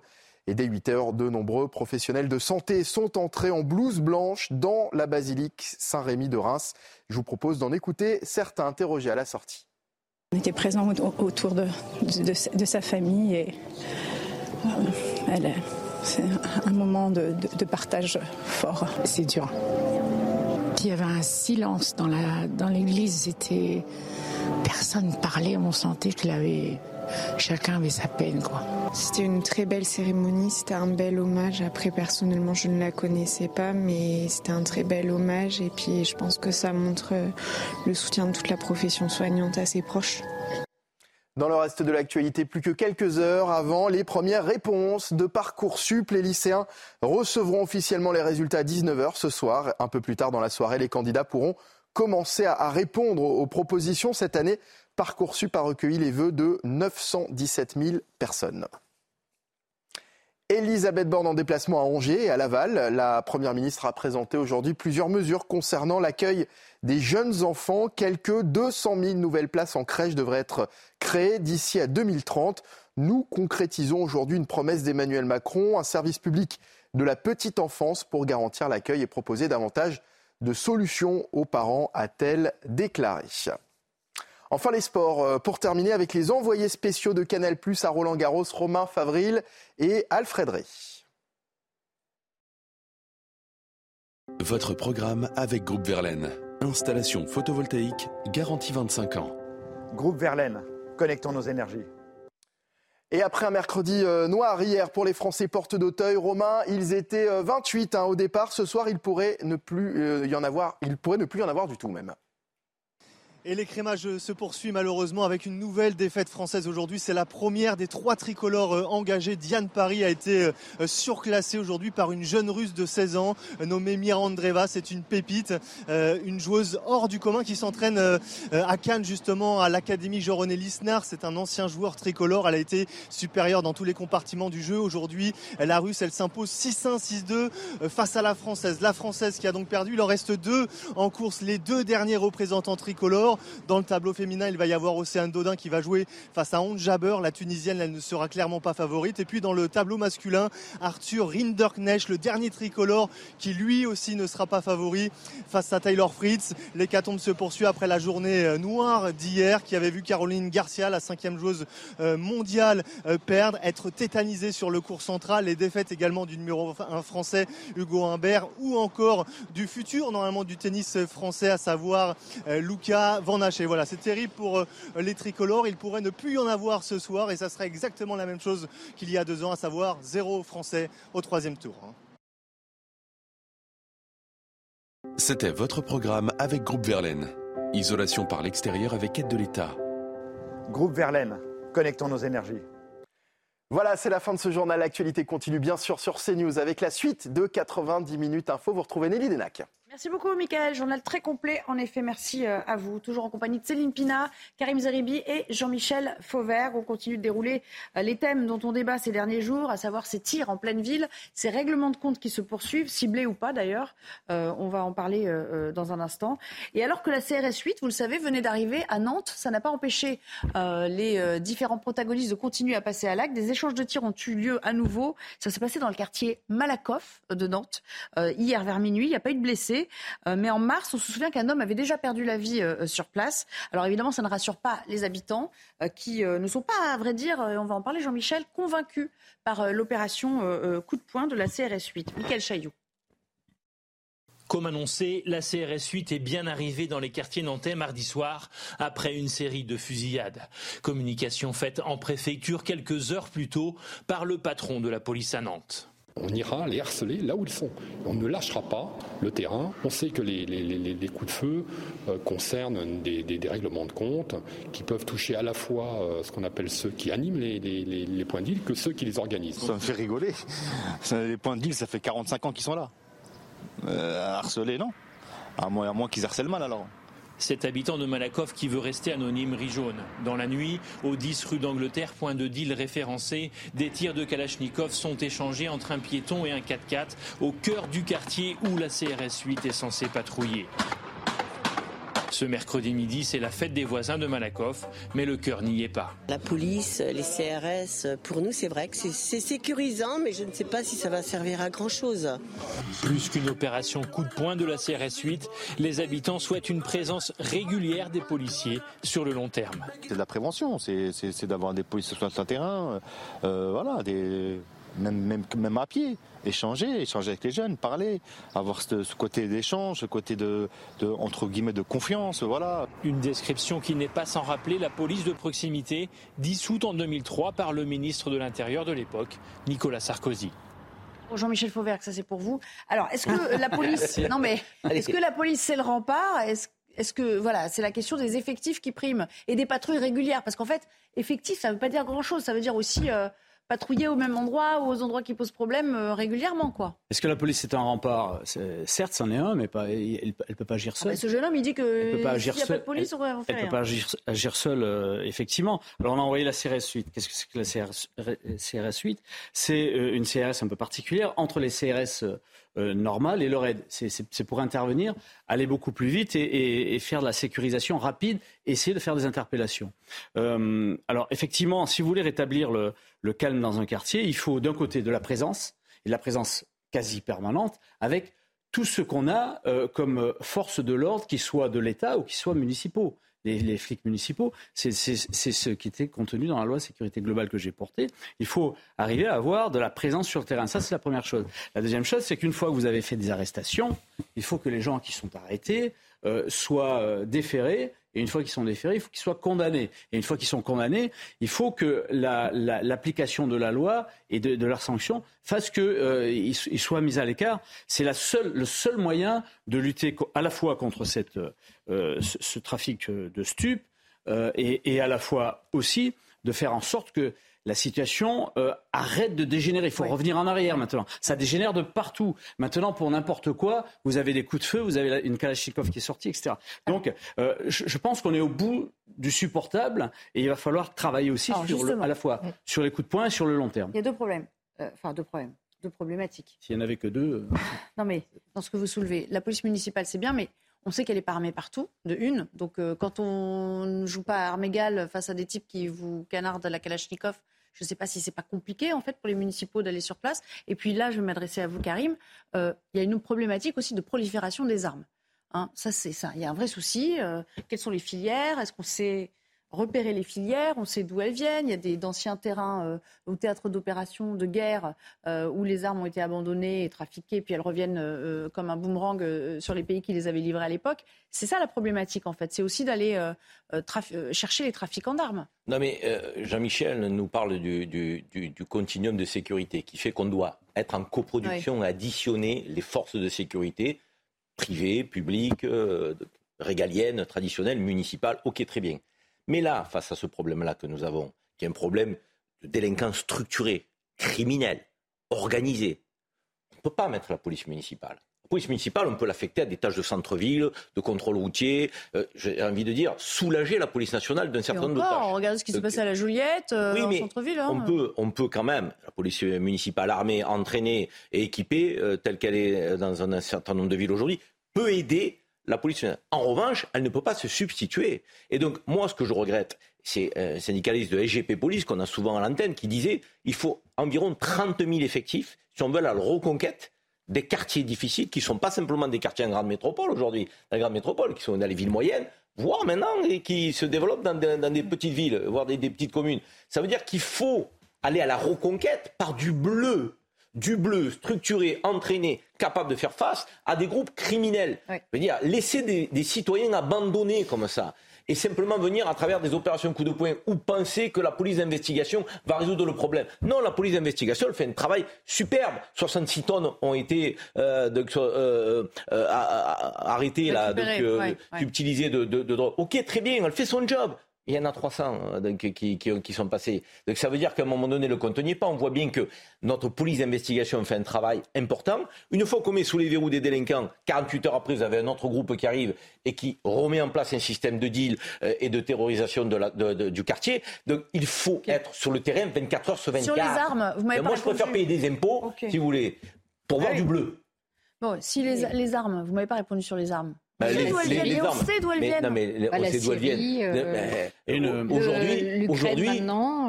Et dès 8 heures, de nombreux professionnels de santé sont entrés en blouse blanche dans la basilique Saint-Rémy de Reims. Je vous propose d'en écouter certains interrogés à la sortie. On était présents autour de, de, sa famille et euh, c'est un moment de, de partage fort. C'est dur. Il y avait un silence dans l'église, dans c'était personne ne parlait, on sentait que avait, chacun avait sa peine. quoi. C'était une très belle cérémonie, c'était un bel hommage. Après, personnellement, je ne la connaissais pas, mais c'était un très bel hommage. Et puis, je pense que ça montre le soutien de toute la profession soignante à ses proches. Dans le reste de l'actualité, plus que quelques heures avant les premières réponses de Parcoursup, les lycéens recevront officiellement les résultats à 19h ce soir. Un peu plus tard dans la soirée, les candidats pourront commencer à, répondre aux propositions. Cette année, Parcoursup a recueilli les vœux de 917 000 personnes. Elisabeth Borne en déplacement à Angers et à Laval. La Première ministre a présenté aujourd'hui plusieurs mesures concernant l'accueil des jeunes enfants. Quelques 200 000 nouvelles places en crèche devraient être créées d'ici à 2030. Nous concrétisons aujourd'hui une promesse d'Emmanuel Macron, un service public de la petite enfance pour garantir l'accueil et proposer davantage de solutions aux parents, a-t-elle déclaré. Enfin les sports, euh, pour terminer avec les envoyés spéciaux de Canal Plus à Roland Garros, Romain Favril et Alfred Rey. Votre programme avec Groupe Verlaine. Installation photovoltaïque garantie 25 ans. Groupe Verlaine, connectons nos énergies. Et après un mercredi euh, noir hier pour les Français porte d'Auteuil, Romain, ils étaient 28 euh, hein, au départ. Ce soir, il pourrait ne plus euh, y en avoir, il pourrait ne plus y en avoir du tout même. Et l'écrémage se poursuit malheureusement avec une nouvelle défaite française aujourd'hui. C'est la première des trois tricolores euh, engagés. Diane Paris a été euh, surclassée aujourd'hui par une jeune russe de 16 ans euh, nommée Mirandreva. C'est une pépite, une joueuse hors du commun qui s'entraîne à Cannes justement à l'académie Jean-René. C'est un ancien joueur tricolore. Elle a été supérieure dans tous les compartiments du jeu. Aujourd'hui, la russe, elle s'impose 6-1, 6-2 face à la française. La française qui a donc perdu. Il en reste deux en course. Les deux derniers représentants tricolores. Dans le tableau féminin, il va y avoir Océane Dodin qui va jouer face à Jabber. La Tunisienne, elle ne sera clairement pas favorite. Et puis dans le tableau masculin, Arthur Rinderknecht, le dernier tricolore, qui lui aussi ne sera pas favori face à Taylor Fritz. L'hécatombe se poursuit après la journée euh, noire d'hier qui avait vu Caroline Garcia, la cinquième joueuse euh, mondiale, euh, perdre, être tétanisée sur le cours central. Les défaites également du numéro 1 français Hugo Humbert ou encore du futur normalement du tennis français, à savoir Luca Van Voilà, c'est terrible pour euh, les tricolores. Il pourrait ne plus y en avoir ce soir et ça serait exactement la même chose qu'il y a deux ans, à savoir zéro Français au troisième tour. Hein. C'était votre programme avec Groupe Verlaine. Isolation par l'extérieur avec aide de l'État. Groupe Verlaine, connectons nos énergies. Voilà, c'est la fin de ce journal. L'actualité continue bien sûr sur CNews avec la suite de 90 minutes info. Vous retrouvez Nelly Denac. Merci beaucoup, Michael. Journal très complet. En effet, merci euh, à vous. Toujours en compagnie de Céline Pina, Karim Zeribi et Jean-Michel Fauvert. On continue de dérouler euh, les thèmes dont on débat ces derniers jours, à savoir ces tirs en pleine ville, ces règlements de compte qui se poursuivent, ciblés ou pas d'ailleurs. Euh, on va en parler dans un instant. Et alors que la CRS 8, vous le savez, venait d'arriver à Nantes, ça n'a pas empêché les différents protagonistes de continuer à passer à l'acte. Des échanges de tirs ont eu lieu à nouveau. Ça s'est passé dans le quartier Malakoff de Nantes hier vers minuit. Il n'y a pas eu de blessés. Euh, mais en mars, on se souvient qu'un homme avait déjà perdu la vie euh, sur place. Alors évidemment, ça ne rassure pas les habitants euh, qui ne sont pas, à vrai dire, on va en parler, Jean-Michel, convaincus par l'opération coup de poing de la CRS 8. Michael Chailloux. Comme annoncé, la CRS 8 est bien arrivée dans les quartiers nantais mardi soir après une série de fusillades. Communication faite en préfecture quelques heures plus tôt par le patron de la police à Nantes. On ira les harceler là où ils sont. On ne lâchera pas le terrain. On sait que les, coups de feu euh, concernent des, règlements de compte qui peuvent toucher à la fois euh, ce qu'on appelle ceux qui animent les, points de que ceux qui les organisent. Ça me fait rigoler. Les points de ça fait 45 ans qu'ils sont là. Euh, harceler, non. À moins qu'ils harcèlent mal alors. Cet habitant de Malakoff qui veut rester anonyme rit jaune. Dans la nuit, au 10 rue d'Angleterre, point de deal référencé, des tirs de Kalachnikov sont échangés entre un piéton et un 4x4 au cœur du quartier où la CRS 8 est censée patrouiller. Ce mercredi midi, c'est la fête des voisins de Malakoff, mais le cœur n'y est pas. La police, les CRS, pour nous, c'est vrai que c'est sécurisant, mais je ne sais pas si ça va servir à grand-chose. Plus qu'une opération coup de poing de la CRS 8, les habitants souhaitent une présence régulière des policiers sur le long terme. C'est de la prévention, c'est d'avoir des policiers sur le terrain, euh, voilà, des même, même, même à pied, échanger, échanger avec les jeunes, parler, avoir ce, côté d'échange, ce côté de, entre guillemets de confiance, voilà. Une description qui n'est pas sans rappeler la police de proximité, dissoute en 2003 par le ministre de l'Intérieur de l'époque, Nicolas Sarkozy. Jean-Michel Fauvert, ça c'est pour vous. Alors, est-ce que la police, non mais, est-ce que la police c'est le rempart? Est-ce que voilà, c'est la question des effectifs qui priment et des patrouilles régulières? Parce qu'en fait, effectif, ça ne veut pas dire grand-chose. Ça veut dire aussi euh, patrouiller au même endroit ou aux endroits qui posent problème euh, régulièrement. quoi. Est-ce que la police est un rempart? Certes, c'en est un, mais pas, elle ne peut pas agir seule. Ah, ce jeune homme, il dit que s'il n'y a pas de police, elle, ne peut pas agir, agir seule, euh, effectivement. Alors on a envoyé la CRS 8. Qu'est-ce que c'est que la CRS, 8 C'est euh, une CRS un peu particulière entre les CRS euh, normal et le RAID. C'est pour intervenir, aller beaucoup plus vite et, faire de la sécurisation rapide, essayer de faire des interpellations. Euh, alors effectivement, si vous voulez rétablir le, calme dans un quartier, il faut d'un côté de la présence, et de la présence quasi permanente, avec tout ce qu'on a euh, comme force de l'ordre, qui soit de l'État ou qui soit municipaux les, flics municipaux. C'est ce qui était contenu dans la loi sécurité globale que j'ai portée. Il faut arriver à avoir de la présence sur le terrain. Ça, c'est la première chose. La deuxième chose, c'est qu'une fois que vous avez fait des arrestations, il faut que les gens qui sont arrêtés euh, soient euh, déférés et une fois qu'ils sont déférés, il faut qu'ils soient condamnés. Et une fois qu'ils sont condamnés, il faut que l'application de la loi et de, leurs sanctions fasse qu'ils euh, soient mis à l'écart. C'est le seul moyen de lutter à la fois contre cette, euh, ce, trafic de stupes euh, et, et, à la fois aussi de faire en sorte que la situation euh, arrête de dégénérer. Il faut revenir en arrière maintenant. Ça dégénère de partout. Maintenant, pour n'importe quoi, vous avez des coups de feu, vous avez une Kalachnikov qui est sortie, etc. Donc, euh, je, pense qu'on est au bout du supportable et il va falloir travailler aussi sur à la fois sur les coups de poing et sur le long terme. Il y a deux problèmes. Euh, enfin, deux problèmes. Deux problématiques. S'il n'y en avait que deux. non, mais dans ce que vous soulevez, la police municipale, c'est bien, mais on sait qu'elle est pas armée partout, de une. Donc, quand on ne joue pas à armes égales face à des types qui vous canardent la Kalachnikov, je ne sais pas si c'est pas compliqué en fait pour les municipaux d'aller sur place. Et puis là, je vais m'adresser à vous, Karim. Euh, il y a une problématique aussi de prolifération des armes. Hein, ça, c'est ça. Il y a un vrai souci. Euh, quelles sont les filières? Est-ce qu'on sait repérer les filières, on sait d'où elles viennent. Il y a des, d'anciens terrains euh, au théâtre d'opérations de guerre euh, où les armes ont été abandonnées et trafiquées, puis elles reviennent euh, comme un boomerang sur les pays qui les avaient livrées à l'époque. C'est ça la problématique en fait. C'est aussi d'aller chercher les trafiquants d'armes. Non mais Jean-Michel nous parle du, du, du, continuum de sécurité qui fait qu'on doit être en coproduction, additionner les forces de sécurité privées, publiques, régaliennes, traditionnelles, municipales. Ok, très bien. Mais là, face à ce problème-là que nous avons, qui est un problème de délinquance structurée, criminelle, organisée, on ne peut pas mettre la police municipale. On ne police municipale, on peut l'affecter à des tâches de centre-ville, de contrôle routier. Euh, j'ai envie de dire, soulager la police nationale d'un certain nombre de tâches. Regarde ce qui s'est passé à la Juliette, euh, oui, en mais centre-ville. Hein. On, peut, on peut quand même, la police municipale armée, entraînée et équipée, euh, telle qu'elle est dans un, certain nombre de villes aujourd'hui, peut aider la police. En revanche, elle ne peut pas se substituer. Et donc, moi, ce que je regrette, c'est un syndicaliste de SGP Police qu'on a souvent à l'antenne qui disait il faut environ 30 000 effectifs si on veut la reconquête des quartiers difficiles qui ne sont pas simplement des quartiers en grande métropole aujourd'hui, dans les grandes métropoles, qui sont dans les villes moyennes, voire maintenant et qui se développent dans, des petites villes, voire des, petites communes. Ça veut dire qu'il faut aller à la reconquête par du bleu, du bleu structuré, entraîné, capable de faire face à des groupes criminels. Je veux dire, laisser des, des citoyens abandonnés comme ça et simplement venir à travers des opérations coup de poing ou penser que la police d'investigation va résoudre le problème. Non, la police d'investigation elle fait un travail superbe. 66 tonnes ont été euh, euh, euh, arrêtées là, donc, utilisées de, de, de drogue. Ok, très bien, elle fait son job. Il y en a 300 euh, qui, qui, sont passés. Donc ça veut dire qu'à un moment donné, le compte n'y est pas. On voit bien que notre police d'investigation fait un travail important. Une fois qu'on met sous les verrous des délinquants, 48 heures après, vous avez un autre groupe qui arrive et qui remet en place un système de deal euh, et de terrorisation de la, du quartier. Donc il faut être sur le terrain 24 heures sur 24. Sur les armes, vous m'avez Moi, je préfère payer des impôts, si vous voulez, pour voir du bleu. Bon, si les, les armes, vous m'avez pas répondu sur les armes. Bah, on, sait d'où elles viennent. non, mais on sait d'où elles viennent. Aujourd'hui, aujourd'hui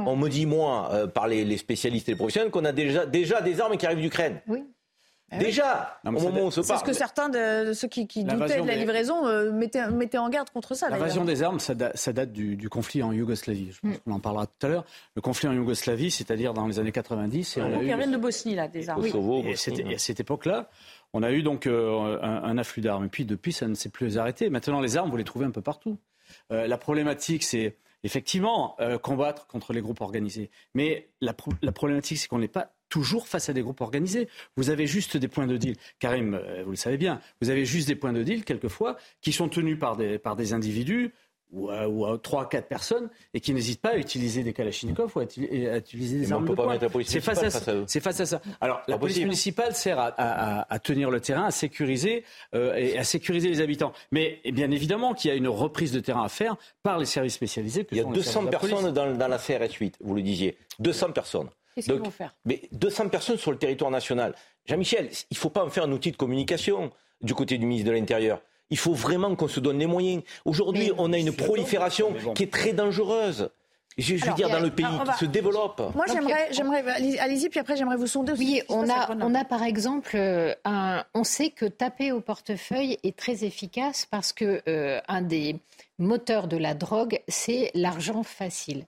on me dit, moi, euh, par les, spécialistes et les professionnels, qu'on a déjà, déjà des armes qui arrivent d'Ukraine. Oui. Ah déjà, au moment où on se parle. C'est ce que certains de, ceux qui, doutaient de la livraison euh, mettaient, en garde contre ça. L'invasion des armes, ça, date du, conflit en Yougoslavie. Je pense mm. qu'on en parlera tout à l'heure. Le conflit en Yougoslavie, c'est-à-dire dans les années 90. Et on a eu... de Bosnie, là, des armes. Oui. Et, à cette époque-là, on a eu donc euh, un, afflux d'armes. Et puis depuis, ça ne s'est plus arrêté. Maintenant, les armes, vous les trouvez un peu partout. Euh, la problématique, c'est effectivement euh, combattre contre les groupes organisés. Mais la, problématique, c'est qu'on n'est pas toujours face à des groupes organisés. Vous avez juste des points de deal. Karim, vous le savez bien, vous avez juste des points de deal, quelquefois, qui sont tenus par par des individus ou à, ou à 3 4 personnes et qui n'hésitent pas à utiliser des kalachnikovs ou à, utiliser des armes de poing. C'est face, C'est face, à ça. Alors la police municipale sert à, tenir le terrain, à sécuriser euh, et à sécuriser les habitants. Mais bien évidemment qu'il y a une reprise de terrain à faire par les services spécialisés. Il y a 200 personnes dans, dans, la CRS 8, vous le disiez. 200 personnes. Qu'est-ce qu'ils vont faire? Mais 200 personnes sur le territoire national. Jean-Michel, il ne faut pas en faire un outil de communication du côté du ministre de l'Intérieur. Il faut vraiment qu'on se donne les moyens. Aujourd'hui, on a une prolifération qui est très dangereuse. Je, veux dire, dans le pays qui se développe. Moi, j'aimerais, j'aimerais, allez-y, puis après, j'aimerais vous sonder aussi. Oui, on a, on a par exemple, euh, un, on sait que taper au portefeuille est très efficace parce que euh, un des moteurs de la drogue, c'est l'argent facile.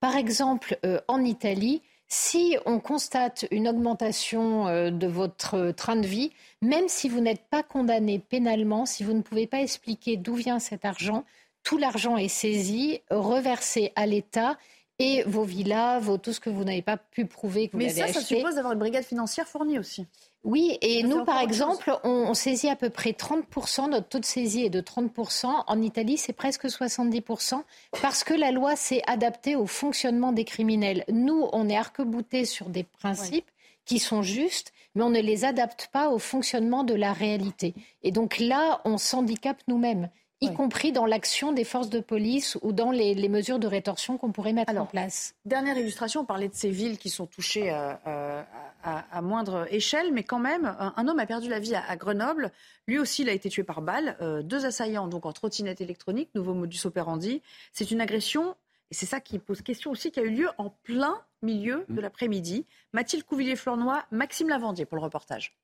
Par exemple, euh, en Italie, si on constate une augmentation euh, de votre train de vie, même si vous n'êtes pas condamné pénalement, si vous ne pouvez pas expliquer d'où vient cet argent, tout l'argent est saisi, reversé à l'État et vos villas, vos, tout ce que vous n'avez pas pu prouver que vous Mais avez ça, ça suppose d'avoir une brigade financière fournie aussi. Oui, et nous, par exemple, on, saisit à peu près 30%, notre taux de saisie est de 30%. En Italie, c'est presque 70%, parce que la loi s'est adaptée au fonctionnement des criminels. Nous, on est arc-boutés sur des principes qui sont justes, mais on ne les adapte pas au fonctionnement de la réalité. Et donc là, on s'handicape nous-mêmes y compris dans l'action des forces de police ou dans les, mesures de rétorsion qu'on pourrait mettre en place. Dernière illustration, on parlait de ces villes qui sont touchées euh, euh, à, moindre échelle, mais quand même, un, homme a perdu la vie à, Grenoble. Lui aussi, il a été tué par balle. Euh, deux assaillants, donc en trottinette électronique, nouveau modus operandi. C'est une agression, et c'est ça qui pose question aussi, qui a eu lieu en plein milieu de mmh. l'après-midi. Mathilde Couvillier-Flornois, Maxime Lavandier pour le reportage.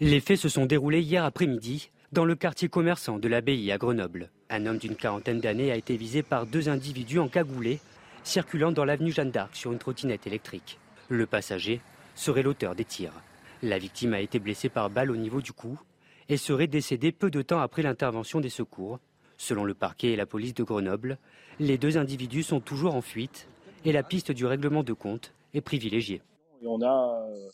Les faits se sont déroulés hier après-midi dans le quartier commerçant de l'abbaye à Grenoble. Un homme d'une quarantaine d'années a été visé par deux individus en cagoulé, circulant dans l'avenue Jeanne d'Arc sur une trottinette électrique. Le passager serait l'auteur des tirs. La victime a été blessée par balle au niveau du cou et serait décédée peu de temps après l'intervention des secours. Selon le parquet et la police de Grenoble, les deux individus sont toujours en fuite et la piste du règlement de compte est privilégiée. Euh,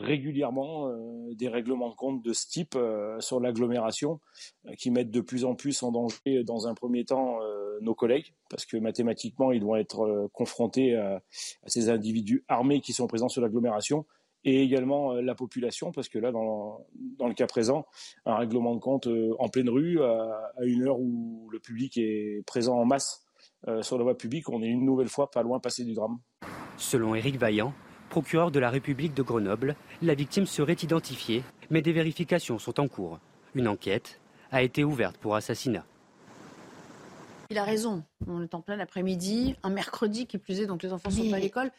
régulièrement euh, des règlements de compte de ce type euh, sur l'agglomération euh, qui mettent de plus en plus en danger dans un premier temps nos collègues parce que mathématiquement ils vont être confrontés à, ces individus armés qui sont présents sur l'agglomération et également la population, parce que là, dans, dans, le cas présent, un règlement de compte en pleine rue, à, une heure où le public est présent en masse sur la voie publique, on est une nouvelle fois pas loin passé du drame. Selon Éric Vaillant, procureur de la République de Grenoble, la victime serait identifiée, mais des vérifications sont en cours. Une enquête a été ouverte pour assassinat. Il a raison. On est en plein après-midi, un mercredi qui plus est, donc les enfants sont pas à l'école.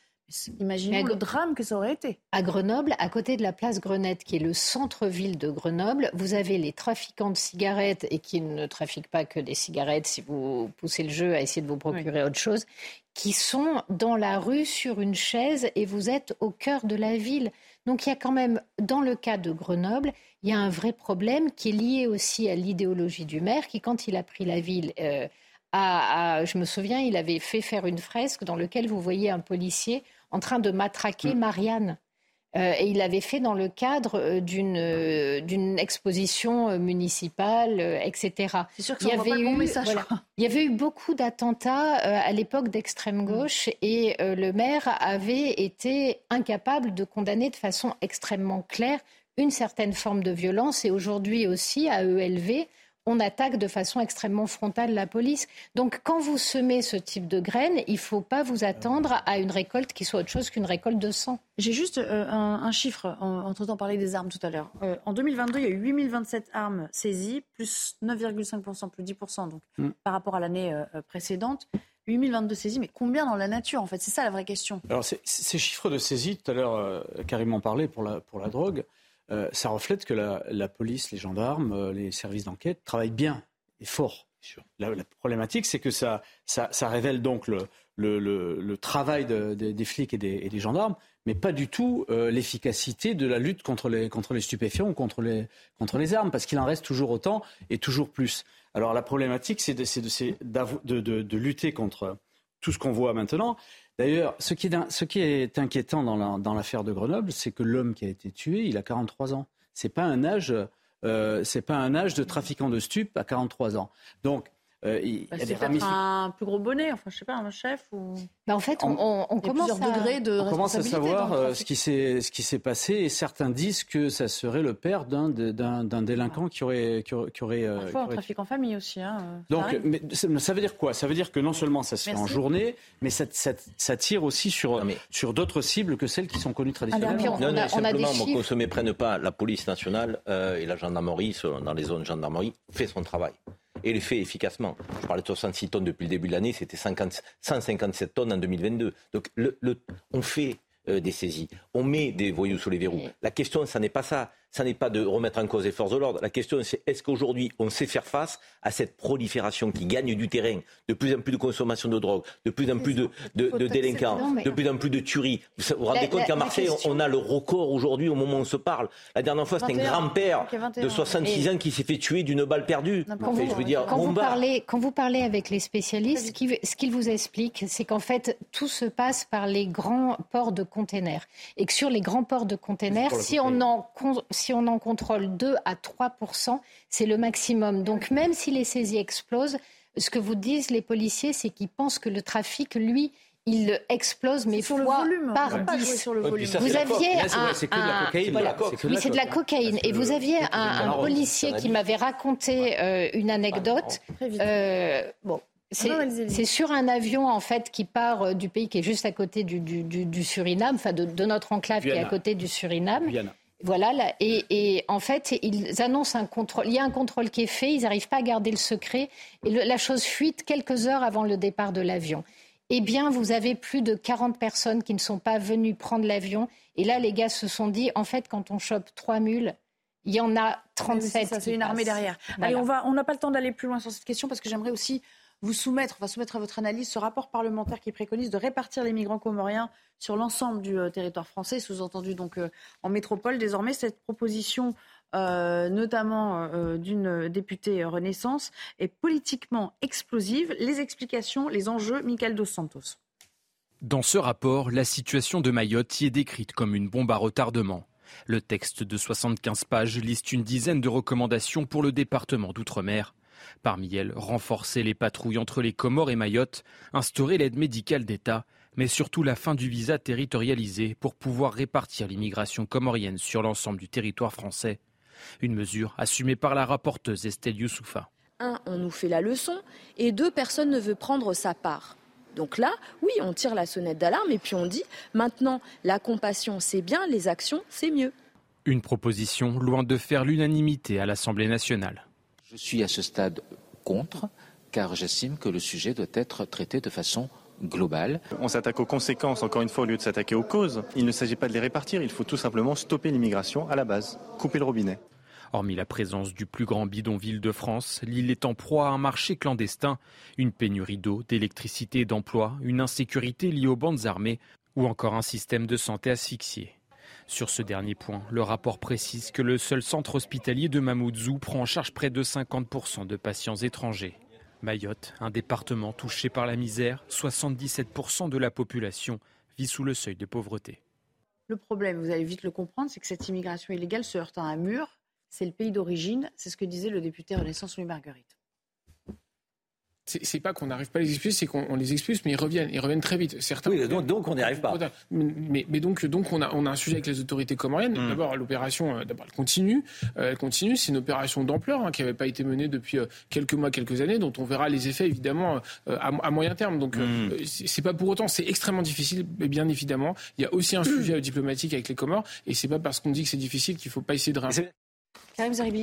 Imaginez le drame que ça aurait été. À Grenoble, à côté de la place Grenette, qui est le centre-ville de Grenoble, vous avez les trafiquants de cigarettes et qui ne trafiquent pas que des cigarettes si vous poussez le jeu à essayer de vous procurer autre chose, qui sont dans la rue sur une chaise et vous êtes au cœur de la ville. Donc il y a quand même, dans le cas de Grenoble, il y a un vrai problème qui est lié aussi à l'idéologie du maire qui, quand il a pris la ville, euh, je me souviens, il avait fait faire une fresque dans laquelle vous voyez un policier en train de matraquer mm. Marianne. Euh, et il l'avait fait dans le cadre euh, d'une euh, d'une exposition municipale, etc. C'est sûr que ça il y avait eu, message. il y avait eu beaucoup d'attentats à l'époque d'extrême mm. gauche et le maire avait été incapable de condamner de façon extrêmement claire une certaine forme de violence et aujourd'hui aussi à ELV on attaque de façon extrêmement frontale la police. Donc quand vous semez ce type de graines, il ne faut pas vous attendre à une récolte qui soit autre chose qu'une récolte de sang. J'ai juste euh, un, chiffre, en, entendant parler des armes tout à l'heure. Euh, en 2022, il y a eu 8027 armes saisies, plus 9,5%, plus 10% donc, mm. par rapport à l'année euh, précédente. 8022 saisies, mais combien dans la nature en fait? C'est ça la vraie question. Alors ces chiffres de saisie, tout à l'heure, Karim en parlait pour la, pour la drogue. Euh, ça reflète que la, police, les gendarmes, euh, les services d'enquête travaillent bien et fort. La, problématique, c'est que ça, révèle donc le, travail des flics et des, gendarmes, mais pas du tout euh, l'efficacité de la lutte contre les, stupéfiants ou contre les, armes, parce qu'il en reste toujours autant et toujours plus. Alors la problématique, c'est de, lutter contre tout ce qu'on voit maintenant, D'ailleurs, ce, qui est inquiétant dans l'affaire de Grenoble, c'est que l'homme qui a été tué, il a 43 ans. Ce n'est pas un âge, euh, pas un âge de trafiquant de stupes à 43 ans. Donc, euh, il, bah, c'est peut-être un plus gros bonnet, enfin je sais pas, un chef ou. Bah, en fait, on, commence à... de on commence à savoir euh, ce qui s'est ce qui s'est passé et certains disent que ça serait le père d'un d'un délinquant qui aurait qui aurait. Euh, Parfois, un trafic en famille aussi. Hein, Donc, mais ça veut dire quoi? Ça veut dire que non seulement ça se fait en journée, mais ça, ça, tire aussi sur sur d'autres cibles que celles qui sont connues traditionnellement. non, non, simplement, qu'on se méprenne pas, la police nationale et la gendarmerie dans les zones gendarmerie fait son travail et les fait efficacement. Je parlais de 66 tonnes depuis le début de l'année, c'était 157 tonnes en 2022. Donc le, on fait euh, des saisies, on met des voyous sous les verrous. La question, ça n'est pas ça ça n'est pas de remettre en cause les forces de l'ordre. La question, c'est est-ce qu'aujourd'hui, on sait faire face à cette prolifération qui gagne du terrain, de plus en plus de consommation de drogue, de plus en plus de, délinquants, de plus en plus de tueries? Vous vous rendez compte qu'à Marseille, on a le record aujourd'hui au moment où on se parle. La dernière fois, c'était un grand-père de 66 ans qui s'est fait tuer d'une balle perdue. je veux dire, quand, vous parlez, quand vous parlez avec les spécialistes, ce qu'ils vous expliquent, c'est qu'en fait, tout se passe par les grands ports de containers. Et que sur les grands ports de containers, si on en si on en contrôle 2 à 3 c'est le maximum. Donc même si les saisies explosent, ce que vous disent les policiers, c'est qu'ils pensent que le trafic, lui, il explose, mais sur fois le volume, par 10. Sur le volume. Vous aviez un, c'est de la cocaïne. Et vous aviez un, policier qui m'avait raconté euh, une anecdote. Euh, bon, c'est sur un avion en fait qui part euh, du pays qui est juste à côté du, du, Suriname, enfin de, notre enclave qui est à côté du Suriname. Voilà, et, en fait, ils annoncent un contrôle. Il y a un contrôle qui est fait, ils n'arrivent pas à garder le secret, et la chose fuite quelques heures avant le départ de l'avion. Eh bien, vous avez plus de 40 personnes qui ne sont pas venues prendre l'avion. Et là, les gars se sont dit, en fait, quand on chope trois mules, il y en a 37. ça, c'est une armée derrière. Allez, on va, on n'a pas le temps d'aller plus loin sur cette question parce que j'aimerais aussi vous soumettre, va soumettre à votre analyse ce rapport parlementaire qui préconise de répartir les migrants comoriens sur l'ensemble du euh, territoire français, sous-entendu donc euh, en métropole. Désormais, cette proposition, euh, notamment d'une députée Renaissance, est politiquement explosive. Les explications, les enjeux, Michael Dos Santos. Dans ce rapport, la situation de Mayotte y est décrite comme une bombe à retardement. Le texte de 75 pages liste une dizaine de recommandations pour le département d'outre-mer. Parmi elles, renforcer les patrouilles entre les Comores et Mayotte, instaurer l'aide médicale d'État, mais surtout la fin du visa territorialisé pour pouvoir répartir l'immigration comorienne sur l'ensemble du territoire français. Une mesure assumée par la rapporteuse Estelle Youssoufa. Un, on nous fait la leçon, et deux, personne ne veut prendre sa part. Donc là, oui, on tire la sonnette d'alarme et puis on dit maintenant, la compassion c'est bien, les actions c'est mieux. Une proposition loin de faire l'unanimité à l'Assemblée nationale. Je suis à ce stade contre, car j'estime que le sujet doit être traité de façon globale. On s'attaque aux conséquences, encore une fois, au lieu de s'attaquer aux causes. Il ne s'agit pas de les répartir, il faut tout simplement stopper l'immigration à la base, couper le robinet. Hormis la présence du plus grand bidonville de France, l'île est en proie à un marché clandestin, une pénurie d'eau, d'électricité et d'emploi, une insécurité liée aux bandes armées ou encore un système de santé asphyxié. Sur ce dernier point, le rapport précise que le seul centre hospitalier de Mamoudzou prend en charge près de 50% de patients étrangers. Mayotte, un département touché par la misère, 77% de la population vit sous le seuil de pauvreté. Le problème, vous allez vite le comprendre, c'est que cette immigration illégale se heurte à un mur c'est le pays d'origine. C'est ce que disait le député Renaissance Louis Marguerite c'est pas qu'on n'arrive pas à les expulser, c'est qu'on les expulse, mais ils reviennent. Ils reviennent très vite. Certains oui, donc, on n'y arrive pas. Mais, mais, donc, donc on, a, on a un sujet avec les autorités comoriennes. Mm. D'abord, l'opération, euh, d'abord, elle continue. Euh, elle continue. C'est une opération d'ampleur hein, qui n'avait pas été menée depuis euh, quelques mois, quelques années, dont on verra les effets évidemment à, moyen terme. Donc, mm. c'est pas pour autant. C'est extrêmement difficile, mais bien évidemment. Il y a aussi un sujet diplomatique avec les Comores, et c'est pas parce qu'on dit que c'est difficile qu'il faut pas essayer de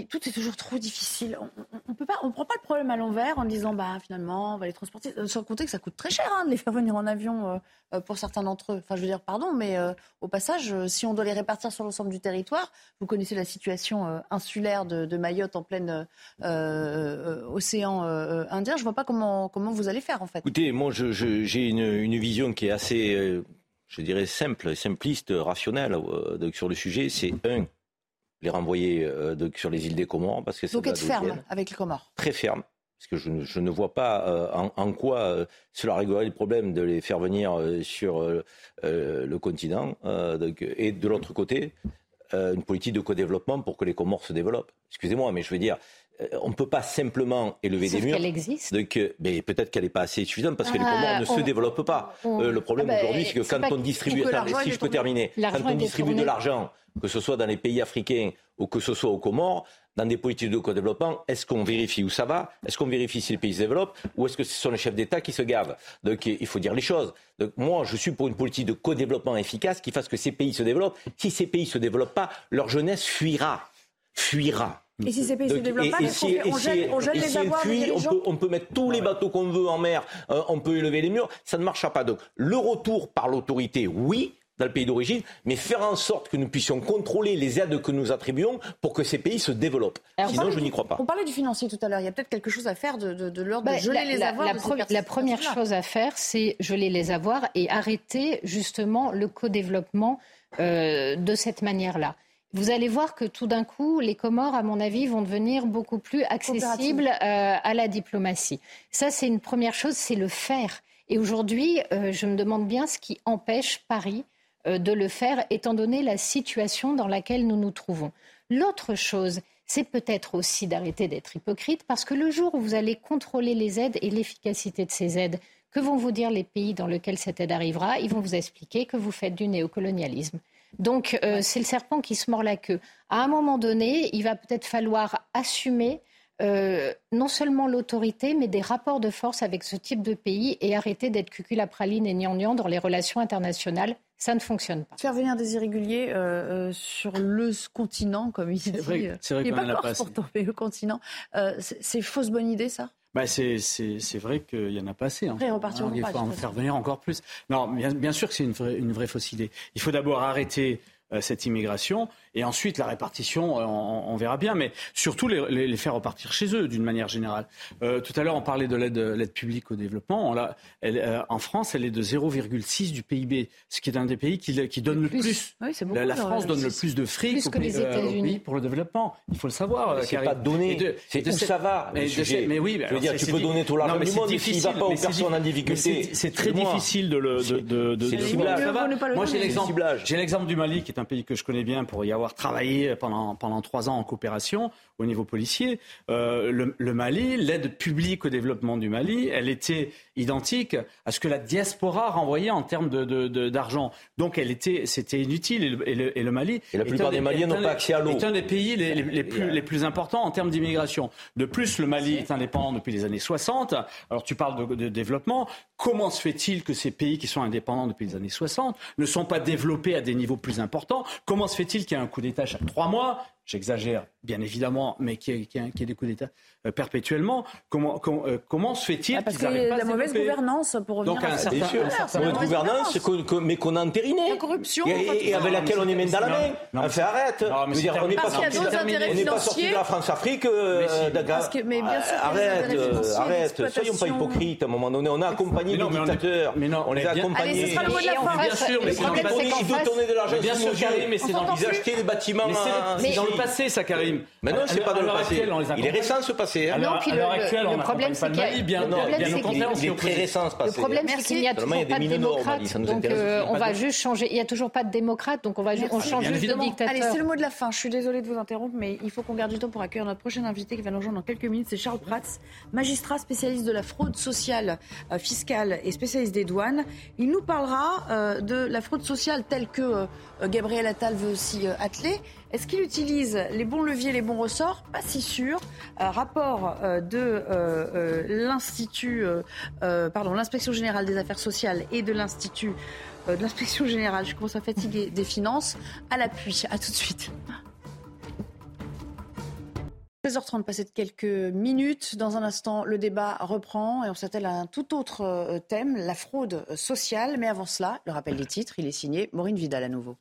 Tout est toujours trop difficile. On ne peut on prend pas le problème à l'envers en disant bah finalement on va les transporter. Euh, sans compter que ça coûte très cher hein, de les faire venir en avion euh, euh, pour certains d'entre eux. Enfin je veux dire pardon, mais au passage, si on doit les répartir sur l'ensemble du territoire, vous connaissez la situation insulaire de, Mayotte en plein océan Indien. Je vois pas comment vous allez faire en fait. Écoutez, moi j'ai une, une, vision qui est assez, je dirais simple, simpliste, rationnelle sur le sujet. C'est un les renvoyer euh, sur les îles des Comores. Parce que Donc être ferme avec les Comores Très ferme. Parce que je ne, je ne vois pas euh, en, quoi euh, cela réglerait le problème de les faire venir sur le continent. et de l'autre côté, une politique de co-développement pour que les Comores se développent. Excusez-moi, mais je veux dire, on ne peut pas simplement élever des murs. qu'elle existe. mais peut-être qu'elle n'est pas assez suffisante parce que les Comores ne se développent pas. le problème ah ben, aujourd'hui, c'est que quand on distribue, si je peux terminer, quand on distribue de l'argent que ce soit dans les pays africains ou que ce soit aux Comores, dans des politiques de co-développement, est-ce qu'on vérifie où ça va? Est-ce qu'on vérifie si les pays se développent Ou est-ce que ce sont les chefs d'État qui se gavent? Donc il faut dire les choses. Donc moi, je suis pour une politique de co-développement efficace qui fasse que ces pays se développent. Si ces pays ne se développent pas, leur jeunesse fuira. Fuira. Et si ces pays ne se développent pas, on, gèle, on les avoirs on peut, on peut, mettre tous les bateaux qu'on veut en mer, euh, on peut élever les murs, ça ne marchera pas. Donc le retour par l'autorité, oui, dans le pays d'origine, mais faire en sorte que nous puissions contrôler les aides que nous attribuons pour que ces pays se développent. Sinon, je n'y crois pas. On parlait du financier tout à l'heure. Il y a peut-être quelque chose à faire de, de, l'ordre de bah, geler les avoirs. La, première chose à faire, c'est geler les avoirs et arrêter justement le co-développement euh, de cette manière-là. Vous allez voir que tout d'un coup, les Comores, à mon avis, vont devenir beaucoup plus accessibles euh, à la diplomatie. Ça, c'est une première chose, c'est le faire. Et aujourd'hui, euh, je me demande bien ce qui empêche Paris euh, de le faire, étant donné la situation dans laquelle nous nous trouvons. L'autre chose, c'est peut-être aussi d'arrêter d'être hypocrite, parce que le jour où vous allez contrôler les aides et l'efficacité de ces aides, que vont vous dire les pays dans lesquels cette aide arrivera? Ils vont vous expliquer que vous faites du néocolonialisme. Donc euh, c'est le serpent qui se mord la queue. À un moment donné, il va peut-être falloir assumer euh, non seulement l'autorité, mais des rapports de force avec ce type de pays et arrêter d'être cuculapraline et gnangnan dans les relations internationales ça ne fonctionne pas. Faire venir des irréguliers euh, euh, sur le continent, comme il dit. C'est vrai, c'est vrai qu'on pas pourtant, mais le continent. Euh, c'est fausse bonne idée, ça? Bah c'est, vrai qu'il n'y en a pas assez. Hein. Après, repartir il faut en faire venir encore plus. Non, bien, bien sûr que c'est une vraie, une vraie fausse idée. Il faut d'abord arrêter cette immigration. Et ensuite, la répartition, euh, on, verra bien, mais surtout les, faire repartir chez eux d'une manière générale. Euh, tout à l'heure, on parlait de l'aide publique au développement. elle, euh, en France, elle est de 0,6 du PIB, ce qui est un des pays qui, donne le plus. la, France donne le plus de fric au, pays pour le développement. Il faut le savoir. C'est pas donné. C'est où ça va. Mais, mais oui, je veux dire, tu peux donner tout l'argent du monde, mais s'il va pas aux personnes en difficulté. C'est très difficile de le. Moi, j'ai l'exemple du Mali qui est un pays que je connais bien pour y avoir travaillé pendant, pendant trois ans en coopération au niveau policier. Euh, le, Mali, l'aide publique au développement du Mali, elle était identique à ce que la diaspora renvoyait en termes d'argent. De, Donc elle était, c'était inutile. Et le, et le, Mali. Et la plupart des, Maliens n'ont pas accès à l'eau. C'est un des pays les, les, plus, les plus importants en termes d'immigration. De plus, le Mali est indépendant depuis les années 60. Alors tu parles de, de développement. Comment se fait-il que ces pays qui sont indépendants depuis les années 60 ne sont pas développés à des niveaux plus importants Comment se fait-il qu'il y ait un coup d'État chaque trois mois? J'exagère, bien évidemment, mais qui est, qui est, des coups d'État euh, perpétuellement. Comment, euh, comment se fait-il ah, Parce qu'il y a la mauvaise gouvernance, pour revenir à certain, La mauvaise gouvernance, mais qu'on a entériné. La corruption. Et, avec laquelle on est main dans la main. On fait arrête. on n'est pas sorti de la France-Afrique. Euh, mais bien sûr, arrête, arrête. Soyons pas hypocrites. À un moment donné, on a accompagné les dictateurs. On les a accompagnés. Ce sera le mot de la fin. Bien sûr, mais ils doivent tourner de l'argent. Bien sûr, mais c'est dans Ils achetaient des bâtiments passé, ça, Karim. Mais non, c'est pas dans le passé. Il est récent, ce passé. À l'heure actuelle, le problème, c'est qu'il bien Il est très récent, ce passé. Le problème, c'est qu'il n'y a toujours pas de démocrate. Donc, euh, on va juste changer. Il n'y a toujours pas de démocrate, donc on va on change juste de dictateur. Allez, c'est le mot de la fin. Je suis désolée de vous interrompre, mais il faut qu'on garde du temps pour accueillir notre prochain invité qui va nous rejoindre dans quelques minutes. C'est Charles Prats, magistrat spécialiste de la fraude sociale, euh, fiscale et spécialiste des douanes. Il nous parlera euh, de la fraude sociale telle que Gabriel Attal veut s'y atteler. Est-ce qu'il utilise les bons leviers, les bons ressorts? Pas si sûr. Euh, rapport euh, de euh, l'Institut, pardon, l'inspection générale des affaires sociales et de l'Institut de l'inspection générale, je commence à fatiguer, des finances, à l'appui. À tout de suite. 16h30, passé de quelques minutes. Dans un instant, le débat reprend et on s'attelle à un tout autre thème, la fraude sociale. Mais avant cela, le rappel des titres, il est signé Maureen Vidal à nouveau.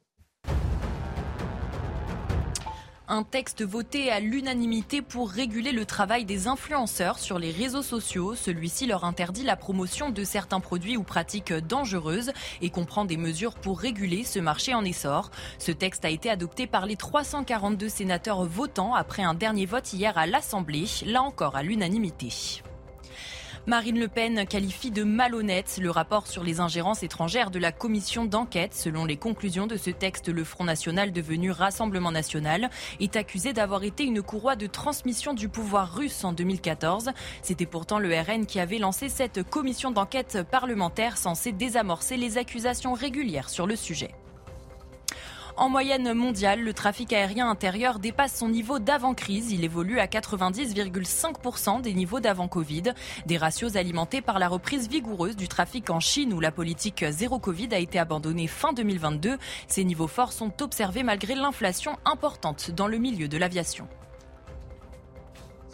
Un texte voté à l'unanimité pour réguler le travail des influenceurs sur les réseaux sociaux. Celui-ci leur interdit la promotion de certains produits ou pratiques dangereuses et comprend des mesures pour réguler ce marché en essor. Ce texte a été adopté par les 342 sénateurs votants après un dernier vote hier à l'Assemblée, là encore à l'unanimité. Marine Le Pen qualifie de malhonnête le rapport sur les ingérences étrangères de la commission d'enquête. Selon les conclusions de ce texte, le Front National, devenu Rassemblement National, est accusé d'avoir été une courroie de transmission du pouvoir russe en 2014. C'était pourtant le RN qui avait lancé cette commission d'enquête parlementaire censée désamorcer les accusations régulières sur le sujet. En moyenne mondiale, le trafic aérien intérieur dépasse son niveau d'avant-crise. Il évolue à 90,5% des niveaux d'avant-Covid. Des ratios alimentés par la reprise vigoureuse du trafic en Chine où la politique zéro Covid a été abandonnée fin 2022. Ces niveaux forts sont observés malgré l'inflation importante dans le milieu de l'aviation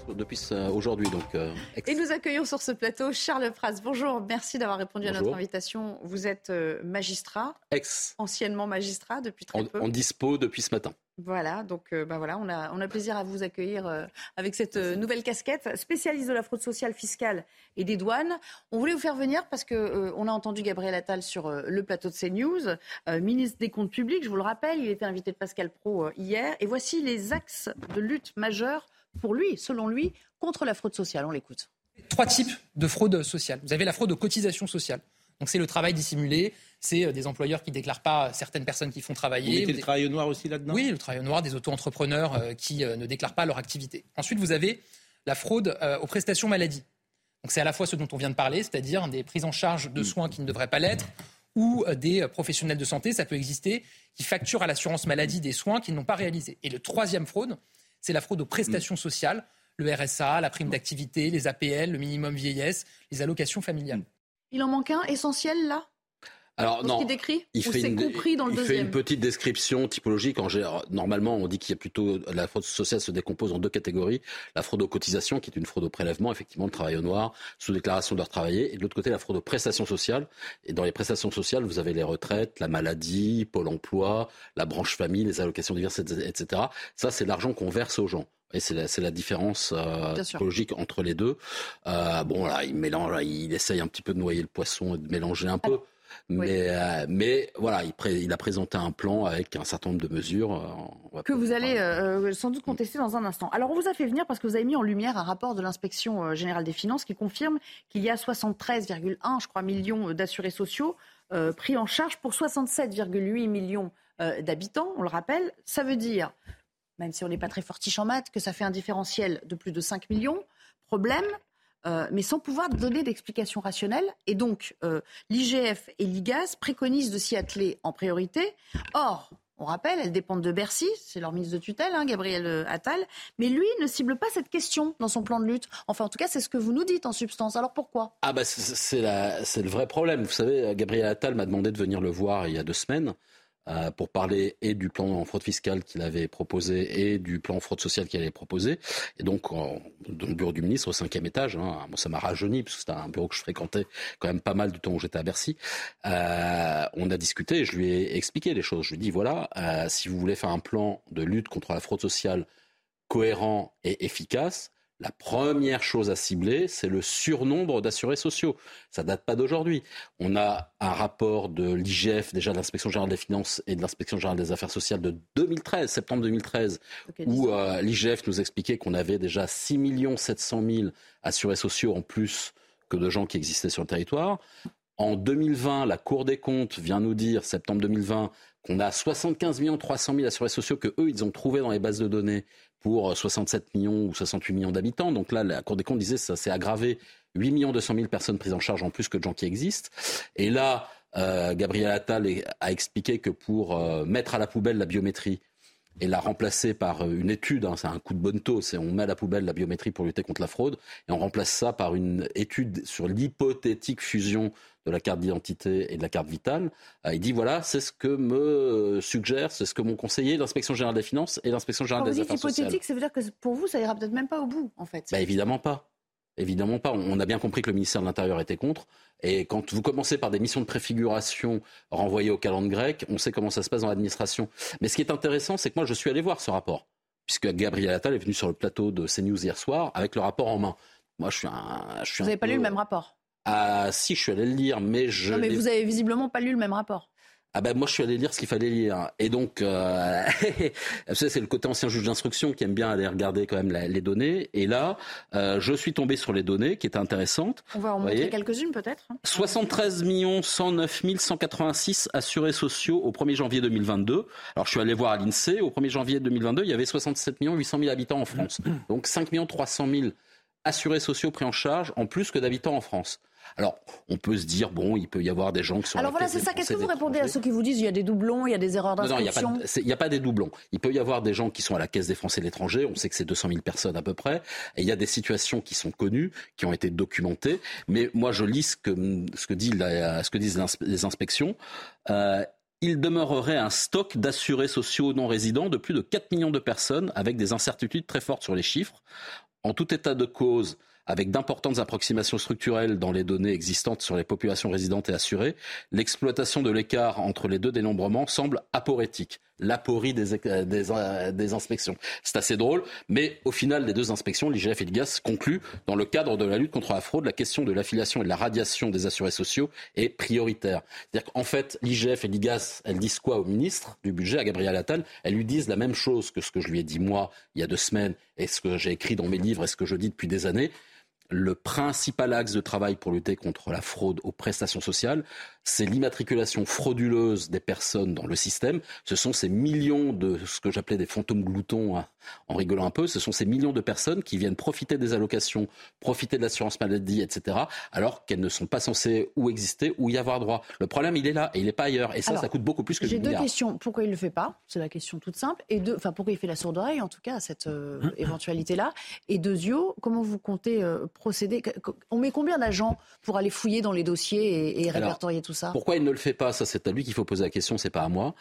depuis aujourd'hui. Donc, euh, Et nous accueillons sur ce plateau Charles Pras. Bonjour, merci d'avoir répondu à notre invitation. Vous êtes euh, magistrat, ex, anciennement magistrat depuis très peu. En dispo depuis ce matin. Voilà, donc euh, bah voilà, on a, on a plaisir à vous accueillir avec cette nouvelle casquette, spécialiste de la fraude sociale, fiscale et des douanes. On voulait vous faire venir parce que on a entendu Gabriel Attal sur le plateau de CNews, ministre des Comptes Publics, je vous le rappelle, il était invité de Pascal Pro hier. Et voici les axes de lutte majeurs pour lui, selon lui, contre la fraude sociale. On l'écoute. Trois types de fraude sociale. Vous avez la fraude aux cotisations sociales. Donc c'est le travail dissimulé, c'est euh, des employeurs qui ne déclarent pas certaines personnes qui font travailler. Vous mettez le travail au noir aussi là-dedans? Oui, le travail au noir des auto-entrepreneurs euh, qui euh, ne déclarent pas leur activité. Ensuite, vous avez la fraude aux prestations maladie. Donc c'est à la fois ce dont on vient de parler, c'est-à-dire des prises en charge de soins qui ne devraient pas l'être, ou des professionnels de santé, ça peut exister, qui facturent à l'assurance maladie des soins qu'ils n'ont pas réalisés. Et le troisième fraude, c'est la fraude aux prestations sociales, le RSA, la prime d'activité, les APL, le minimum vieillesse, les allocations familiales. Il en manque un essentiel là? Alors non, décrit, il fait, une, compris dans le il fait une petite description typologique. En, normalement, on dit qu'il y a plutôt la fraude sociale se décompose en deux catégories la fraude aux cotisations, qui est une fraude au prélèvement, effectivement, le travail au noir, sous déclaration d'heures travaillées, et de l'autre côté la fraude aux prestations sociales. Et dans les prestations sociales, vous avez les retraites, la maladie, Pôle Emploi, la branche famille, les allocations diverses, etc. Ça, c'est l'argent qu'on verse aux gens. Et c'est la, la, différence euh, psychologique entre les deux. Euh, bon, là, il mélange, il essaye un petit peu de noyer le poisson et de mélanger un peu. Mais, euh, mais voilà, il, il, a présenté un plan avec un certain nombre de mesures. Euh, que vous allez euh, sans doute contester dans un instant. Alors on vous a fait venir parce que vous avez mis en lumière un rapport de l'inspection générale des finances qui confirme qu'il y a 73,1 je crois millions d'assurés sociaux pris en charge pour 67,8 millions d'habitants, on le rappelle. Ça veut dire, même si on n'est pas très fortiche en maths, que ça fait un différentiel de plus de 5 millions. Problème, mais sans pouvoir donner d'explication rationnelle. Et donc, l'IGF et l'IGAS préconisent de s'y atteler en priorité. Or, on rappelle, elles dépendent de Bercy, c'est leur ministre de tutelle, hein, Gabriel euh, Attal, mais lui ne cible pas cette question dans son plan de lutte. Enfin, en tout cas, c'est ce que vous nous dites en substance. Alors pourquoi? Ah bah c'est le vrai problème. Vous savez, Gabriel Attal m'a demandé de venir le voir il y a deux semaines. Euh, pour parler et du plan en fraude fiscale qu'il avait proposé et du plan en fraude sociale qu'il avait proposé. Et donc, dans le bureau du ministre, au cinquième étage, hein, ça m'a rajeuni, parce que c'était un bureau que je fréquentais quand même pas mal du temps où j'étais à Bercy. Euh, on a discuté et je lui ai expliqué les choses. Je lui ai dit, voilà, euh, si vous voulez faire un plan de lutte contre la fraude sociale cohérent et efficace, la première chose à cibler, c'est le surnombre d'assurés sociaux. Ça date pas d'aujourd'hui. On a un rapport de l'IGF, déjà de l'inspection générale des finances et de l'inspection générale des affaires sociales de 2013, septembre 2013, où euh, l'IGF nous expliquait qu'on avait déjà 6 700 000 assurés sociaux en plus que de gens qui existaient sur le territoire. En 2020, la Cour des comptes vient nous dire, septembre 2020, qu'on a 75 300 000 assurés sociaux que eux, ils ont trouvé dans les bases de données pour 67 millions ou 68 millions d'habitants. Donc là, la Cour des comptes disait ça s'est aggravé. 8 millions 200 000 personnes prises en charge en plus que de gens qui existent. Et là, euh, Gabriel Attal a expliqué que pour euh, mettre à la poubelle la biométrie et la remplacer par une étude, hein, c'est un coup de bonne taux, c'est on met à la poubelle la biométrie pour lutter contre la fraude, et on remplace ça par une étude sur l'hypothétique fusion de la carte d'identité et de la carte vitale. Euh, il dit voilà, c'est ce que me suggère, c'est ce que mon conseiller, l'inspection générale des finances et l'inspection générale des affaires sociales. Hypothétique, ça veut dire que pour vous, ça ira peut-être même pas au bout, en fait. Bah, évidemment pas. Évidemment pas. On a bien compris que le ministère de l'Intérieur était contre. Et quand vous commencez par des missions de préfiguration renvoyées au calendrier grec, on sait comment ça se passe dans l'administration. Mais ce qui est intéressant, c'est que moi, je suis allé voir ce rapport, puisque Gabriel Attal est venu sur le plateau de CNews hier soir avec le rapport en main. Moi, je suis un. Je vous n'avez pas lu le même rapport? Ah si, je suis allé le lire, mais je... Non, mais vous avez visiblement pas lu le même rapport. Ah ben moi je suis allé lire ce qu'il fallait lire et donc euh, c'est le côté ancien juge d'instruction qui aime bien aller regarder quand même les données et là euh, je suis tombé sur les données qui étaient intéressantes. On va en montrer quelques-unes peut-être. 73 109 186 assurés sociaux au 1er janvier 2022. Alors je suis allé voir à l'Insee au 1er janvier 2022 il y avait 67 800 000 habitants en France donc 5 300 000 assurés sociaux pris en charge en plus que d'habitants en France. Alors, on peut se dire, bon, il peut y avoir des gens qui sont. Alors voilà, c'est ça. Qu'est-ce que vous répondez à ceux qui vous disent il y a des doublons, il y a des erreurs d'inscription Non, il n'y a, pas des doublons. Il peut y avoir des gens qui sont à la Caisse des Français de l'étranger. On sait que c'est 200 000 personnes à peu près. Et il y a des situations qui sont connues, qui ont été documentées. Mais moi, je lis ce que, ce que, dit ce que disent les inspections. Euh, il demeurerait un stock d'assurés sociaux non résidents de plus de 4 millions de personnes avec des incertitudes très fortes sur les chiffres. En tout état de cause, avec d'importantes approximations structurelles dans les données existantes sur les populations résidentes et assurées, l'exploitation de l'écart entre les deux dénombrements semble aporétique l'aporie des, des, des, inspections. C'est assez drôle, mais au final des deux inspections, l'IGF et l'IGAS concluent, dans le cadre de la lutte contre la fraude, la question de l'affiliation et de la radiation des assurés sociaux est prioritaire. C'est-à-dire qu'en fait, l'IGF et l'IGAS, elles disent quoi au ministre du budget, à Gabriel Attal? Elles lui disent la même chose que ce que je lui ai dit moi il y a deux semaines et ce que j'ai écrit dans mes livres et ce que je dis depuis des années le principal axe de travail pour lutter contre la fraude aux prestations sociales, c'est l'immatriculation frauduleuse des personnes dans le système. Ce sont ces millions de ce que j'appelais des fantômes gloutons, hein, en rigolant un peu, ce sont ces millions de personnes qui viennent profiter des allocations, profiter de l'assurance maladie, etc., alors qu'elles ne sont pas censées ou exister ou y avoir droit. Le problème, il est là et il n'est pas ailleurs. Et ça, ça coûte beaucoup plus que J'ai deux questions. Pourquoi il ne le fait pas? C'est la question toute simple. Et deux, enfin, pourquoi il fait la sourde oreille, en tout cas, à cette euh, éventualité-là? Et deuxièmement, comment vous comptez euh, procéder? On met combien d'agents pour aller fouiller dans les dossiers et, répertorier tout Pourquoi il ne le fait pas? Ça, c'est à lui qu'il faut poser la question, c'est pas à moi.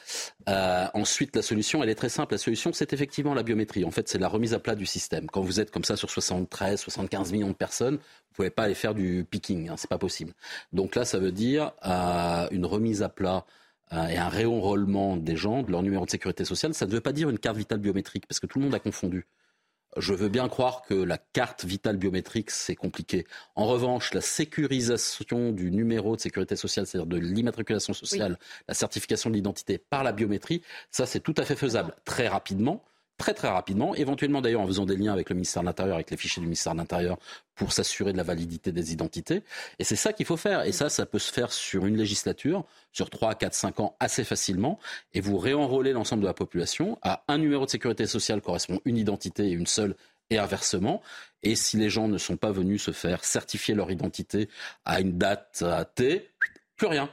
Euh, ensuite, la solution, elle est très simple. La solution, c'est effectivement la biométrie. En fait, c'est la remise à plat du système. Quand vous êtes comme ça sur 73, 75 millions de personnes, vous pouvez pas aller faire du picking, hein, c'est pas possible. Donc là, ça veut dire euh, une remise à plat euh, et un réenrôlement des gens de leur numéro de sécurité sociale. Ça ne veut pas dire une carte vitale biométrique, parce que tout le monde a confondu. Je veux bien croire que la carte vitale biométrique, c'est compliqué. En revanche, la sécurisation du numéro de sécurité sociale, c'est-à-dire de l'immatriculation sociale, la certification de l'identité par la biométrie, ça, c'est tout à fait faisable très rapidement très très rapidement, éventuellement d'ailleurs en faisant des liens avec le ministère de l'Intérieur, avec les fichiers du ministère de l'Intérieur pour s'assurer de la validité des identités. Et c'est ça qu'il faut faire. Et ça, ça peut se faire sur une législature, sur 3, 4, 5 ans assez facilement. Et vous réenrôlez l'ensemble de la population. À un numéro de sécurité sociale correspond une identité et une seule et inversement. Et si les gens ne sont pas venus se faire certifier leur identité à une date T, plus rien.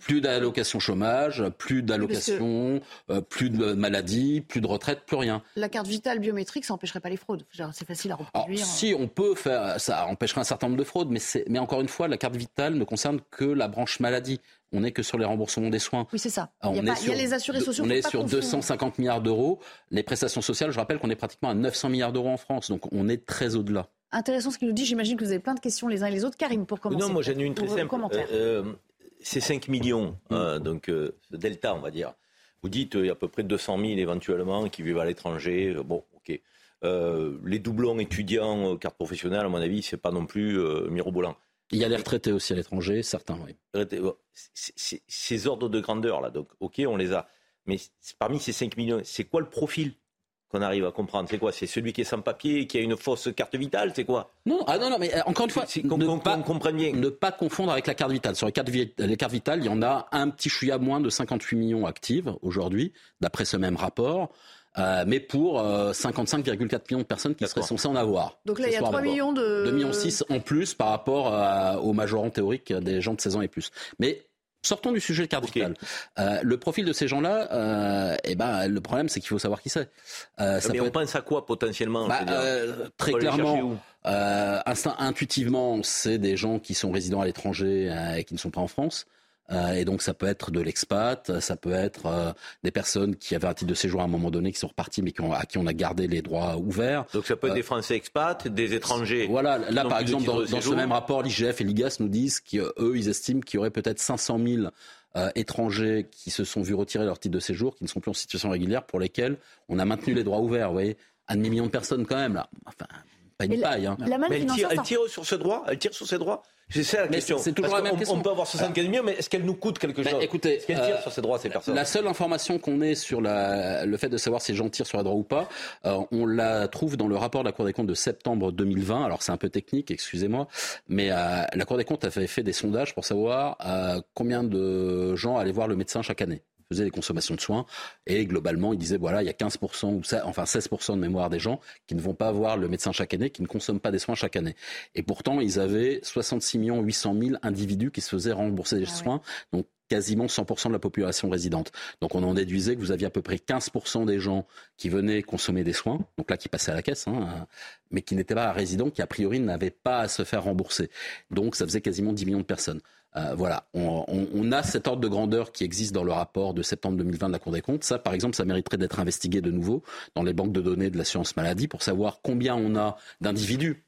Plus d'allocation chômage, plus d'allocation, euh, plus de maladie, plus de retraite, plus rien. La carte vitale biométrique, ça n'empêcherait pas les fraudes. C'est facile à reproduire. si on peut faire, ça empêcherait un certain nombre de fraudes, mais, mais encore une fois, la carte vitale ne concerne que la branche maladie. On n'est que sur les remboursements des soins. Oui, c'est ça. il, y a les assurés sociaux. On est sur 250 milliards d'euros. Les prestations sociales, je rappelle qu'on est pratiquement à 900 milliards d'euros en France. Donc on est très au-delà intéressant ce qu'il nous dit. J'imagine que vous avez plein de questions les uns et les autres. Karim, pour commencer. Non, moi j'en ai une très simple. Euh, c'est 5 millions, hein, donc euh, delta, on va dire. Vous dites il y a à peu près 200 000 éventuellement qui vivent à l'étranger. Bon, ok. Euh, les doublons étudiants, euh, carte professionnelle, à mon avis, c'est pas non plus mirobolant. Il y a les retraités aussi à l'étranger, certains, oui. Ces ordres de grandeur, là, donc, ok, on les a. Mais parmi ces 5 millions, c'est quoi le profil qu'on arrive à comprendre C'est quoi C'est celui qui est sans papier, qui a une fausse carte vitale C'est quoi? Non, ah non, non, mais euh, encore une fois, qu'on ne bien. Ne pas confondre avec la carte vitale. Sur les cartes, les cartes vitales, il y en a un petit chouïa moins de 58 millions actives aujourd'hui, d'après ce même rapport. Euh, mais pour 55,4 euh, millions de personnes qui seraient censées en avoir. Donc là, il y a 3 millions de... 2 millions 6 en plus par rapport aux majorants théoriques des gens de 16 ans et plus. Mais Sortons du sujet de carte vitale. Euh, le profil de ces gens-là, euh, eh ben, le problème, c'est qu'il faut savoir qui c'est. Euh, mais on pense à quoi potentiellement bah, euh, Très clairement, intuitivement, c'est des gens qui sont résidents à l'étranger et qui ne sont pas en France. Euh, et donc ça peut être de l'expat, ça peut être euh, des personnes qui avaient un titre de séjour à un moment donné, qui sont reparties, mais qui ont, à qui on a gardé les droits ouverts. Donc ça peut être euh, des Français expats, des étrangers. Voilà, là par exemple dans, dans ce même rapport, l'IGF et l'IGAS nous disent qu'eux, ils estiment qu'il y aurait peut-être 500 000 étrangers qui se sont vus retirer leur titre de séjour, qui ne sont plus en situation régulière, pour lesquels on a maintenu les droits ouverts. Vous voyez, un demi-million de personnes quand même là. Enfin, pas une paille. Hein. mais elle tire, elle tire sur ce droit. Elle tire sur ses droits. C'est ça la question. C'est toujours la même on, question. On peut avoir 75 millions, mais est-ce qu'elle nous coûte quelque ben, chose Écoutez, est-ce qu'elle tire euh, sur ses droits, ces personnes La seule information qu'on ait sur la, le fait de savoir si les gens tirent sur les droits ou pas, euh, on la trouve dans le rapport de la Cour des comptes de septembre 2020. Alors c'est un peu technique, excusez-moi, mais euh, la Cour des comptes avait fait des sondages pour savoir combien de gens allaient voir le médecin chaque année faisait des consommations de soins. Et globalement, il disait, voilà, il y a 15% ou enfin 16% de mémoire des gens qui ne vont pas voir le médecin chaque année, qui ne consomment pas des soins chaque année. Et pourtant, ils avaient 66 800 000 individus qui se faisaient rembourser des ah soins. Donc, quasiment 100% de la population résidente. Donc on en déduisait que vous aviez à peu près 15% des gens qui venaient consommer des soins, donc là qui passaient à la caisse, hein, mais qui n'étaient pas résidents, qui a priori n'avaient pas à se faire rembourser. Donc ça faisait quasiment 10 millions de personnes. Euh, voilà, on, a cet ordre de grandeur qui existe dans le rapport de septembre 2020 de la Cour des comptes. Ça, par exemple, ça mériterait d'être investigué de nouveau dans les banques de données de l'assurance maladie pour savoir combien on a d'individus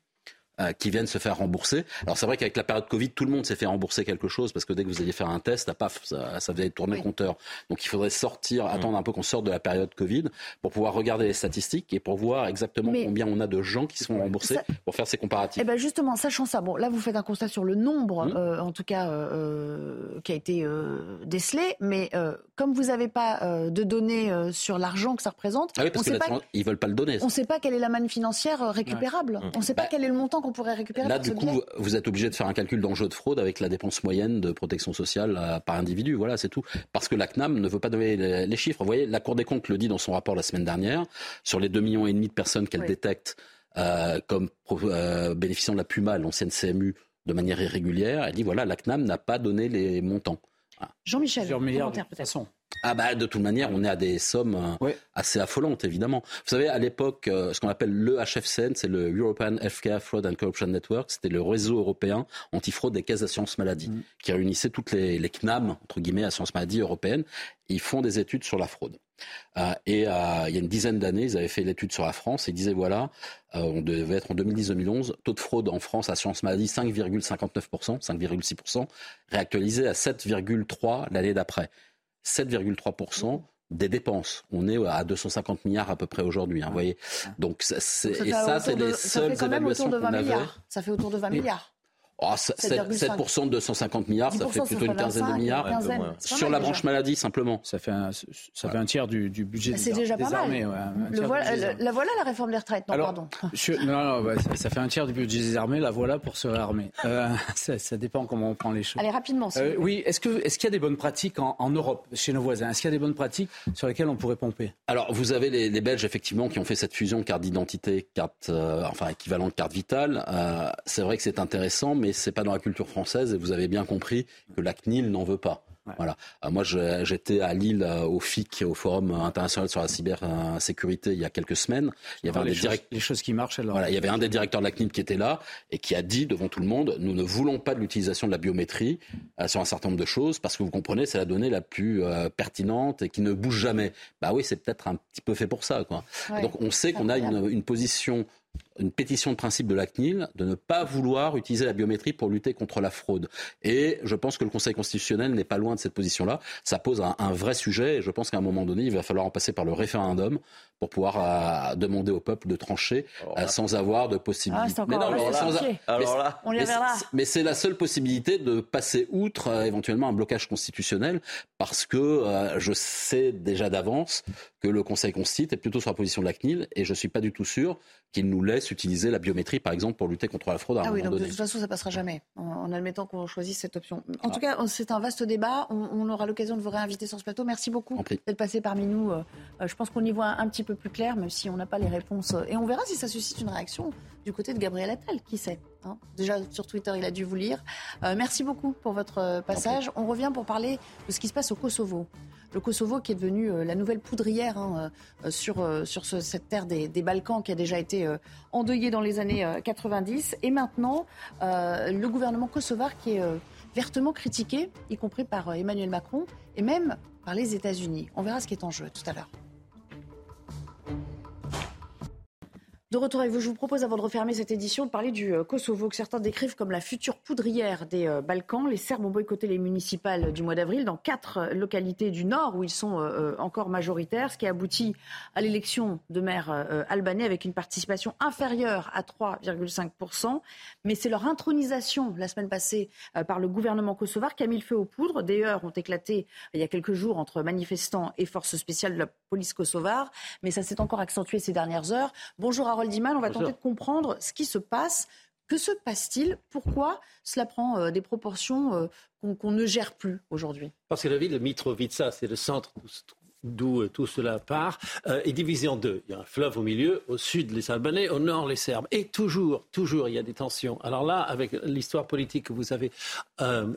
qui viennent se faire rembourser. Alors c'est vrai qu'avec la période Covid, tout le monde s'est fait rembourser quelque chose parce que dès que vous alliez faire un test, paf, ça, ça faisait tourner le compteur. Donc il faudrait sortir, mm. attendre un peu qu'on sorte de la période Covid pour pouvoir regarder les statistiques et pour voir exactement combien on a de gens qui sont remboursés pour faire ces comparatifs. Eh ben justement, sachant ça, bon là vous faites un constat sur le nombre, mm. euh, en tout cas euh, qui a été décelé, mais comme vous n'avez pas de données sur l'argent que ça représente, ah oui, parce on pas, ils veulent pas le donner. On ne sait pas quelle est la manne financière récupérable. On ne sait pas bah, quel est le montant pourrait récupérer Là, du coup, vous êtes obligé de faire un calcul d'enjeu de fraude avec la dépense moyenne de protection sociale euh, par individu. Voilà, c'est tout. Parce que la CNAM ne veut pas donner les, chiffres. Vous voyez, la Cour des comptes le dit dans son rapport la semaine dernière, sur les 2,5 millions et demi de personnes qu'elle détecte euh, comme euh, bénéficiant de la PUMA, l'ancienne CMU, de manière irrégulière. Elle dit voilà, la CNAM n'a pas donné les montants. Jean-Michel, commentaire peut-être. Ah bah de toute manière, on est à des sommes euh, assez affolantes, évidemment. Vous savez, à l'époque, euh, ce qu'on appelle le HFCN, c'est le European Healthcare Fraud and Corruption Network, c'était le réseau européen antifraude des caisses d'assurance maladie, mm. qui réunissait toutes les, les, CNAM, entre guillemets, assurance maladie européenne. Ils font des études sur la fraude. Euh, et il y a une dizaine d'années, ils avaient fait l'étude sur la France et ils disaient, voilà, on devait être en 2010-2011, taux de fraude en France, assurance maladie 5,59%, 5,6%, réactualisé à 7,3% l'année d'après. 7,3% des dépenses. On est à 250 milliards à peu près aujourd'hui. Hein, voyez. Donc, et ça, c'est les seules évaluations qu'on avait. Ça fait autour de 20 milliards. Oh, 7%, de 250 milliards, ça fait plutôt une quinzaine de milliards. Sur la branche maladie, simplement. Ça fait un, ça fait un tiers du, budget C'est déjà pas mal. la voilà la réforme des retraites. Non, pardon. non, non ça, fait un tiers du budget des armées. La voilà pour se réarmer. Euh, ça, dépend comment on prend les choses. Allez, rapidement. Euh, oui, est-ce qu'il est qu'il y a des bonnes pratiques en, Europe, chez nos voisins? Est-ce qu'il y a des bonnes pratiques sur lesquelles on pourrait pomper? Alors, vous avez les, Belges, effectivement, qui ont fait cette fusion carte d'identité, carte, euh, enfin, équivalent de carte vitale. c'est vrai que c'est intéressant, mais c'est pas dans la culture française et vous avez bien compris que la CNIL n'en veut pas. Voilà. Euh, moi, j'étais à Lille euh, au FIC, au Forum international sur la cybersécurité, il y a quelques semaines. Il y avait un des choses, les choses qui marchent. Alors. Voilà, il y avait un des directeurs de la CNIL qui était là et qui a dit devant tout le monde nous ne voulons pas de l'utilisation de la biométrie euh, sur un certain nombre de choses parce que vous comprenez, c'est la donnée la plus pertinente et qui ne bouge jamais. Bah oui, c'est peut-être un petit peu fait pour ça. Quoi. Donc on sait qu'on a une, une position une pétition de principe de la CNIL de ne pas vouloir utiliser la biométrie pour lutter contre la fraude. Et je pense que le Conseil constitutionnel n'est pas loin de cette position-là. Ça pose un, un, vrai sujet et je pense qu'à un moment donné, il va falloir en passer par le référendum pour pouvoir euh, demander au peuple de trancher euh, sans avoir de possibilité. Ah, mais non, alors là, on mais c'est la seule possibilité de passer outre euh, éventuellement un blocage constitutionnel parce que je sais déjà d'avance que le Conseil constitue est plutôt sur la position de la CNIL et je suis pas du tout sûr qu'il nous laisse utiliser la biométrie, par exemple, pour lutter contre la fraude. À ah oui, donc de toute façon, ça passera jamais, en, admettant qu'on choisisse cette option. En tout cas, c'est un vaste débat. On, aura l'occasion de vous réinviter sur ce plateau. Merci beaucoup d'être passé parmi nous. je pense qu'on y voit un petit peu plus clair, même si on n'a pas les réponses. Et on verra si ça suscite une réaction du côté de Gabriel Attal, qui sait. Hein. Déjà sur Twitter, il a dû vous lire. Euh, merci beaucoup pour votre euh, passage. On revient pour parler de ce qui se passe au Kosovo. Le Kosovo qui est devenu euh, la nouvelle poudrière hein, sur, sur cette terre des, des, Balkans qui a déjà été endeuillée dans les années 90. Et maintenant, le gouvernement kosovar qui est vertement critiqué, y compris par Emmanuel Macron et même par les États-Unis. On verra ce qui est en jeu tout à l'heure. De retour avec vous, je vous propose, avant de refermer cette édition, de parler du euh, Kosovo, que certains décrivent comme la future poudrière des euh, Balkans. Les Serbes ont boycotté les municipales du mois d'avril dans quatre euh, localités du nord où ils sont encore majoritaires, ce qui a abouti à l'élection de maires albanais avec une participation inférieure à 3,5%. Mais c'est leur intronisation la semaine passée par le gouvernement kosovar qui a mis le feu aux poudres. Des heures ont éclaté il y a quelques jours entre manifestants et forces spéciales de la police kosovare, mais ça s'est encore accentué ces dernières heures. Bonjour Harold Dimal, on va tenter de comprendre ce qui se passe. Que se passe-t-il? Pourquoi cela prend euh, des proportions euh, qu'on ne gère plus aujourd'hui? Parce que la ville de Mitrovica, c'est le centre d'où euh, tout cela part, est divisée en deux. Il y a un fleuve au milieu, au sud les Albanais, au nord les Serbes. Et toujours, toujours, il y a des tensions. Alors là, avec l'histoire politique que vous avez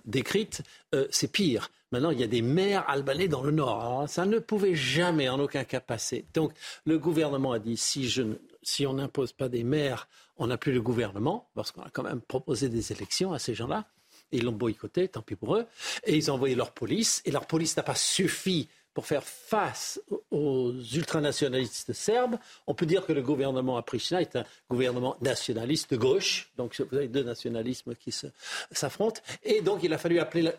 décrite, c'est pire. Maintenant, il y a des maires albanais dans le nord. Alors, ça ne pouvait jamais, en aucun cas, passer. Donc, le gouvernement a dit si je ne si on n'impose pas des maires, on n'a plus le gouvernement, parce qu'on a quand même proposé des élections à ces gens-là. Ils l'ont boycotté, tant pis pour eux. Et ils ont envoyé leur police. Et leur police n'a pas suffi pour faire face aux ultranationalistes serbes. On peut dire que le gouvernement à Pristina est un gouvernement nationaliste de gauche. Donc vous avez deux nationalismes qui s'affrontent. Et donc il a fallu appeler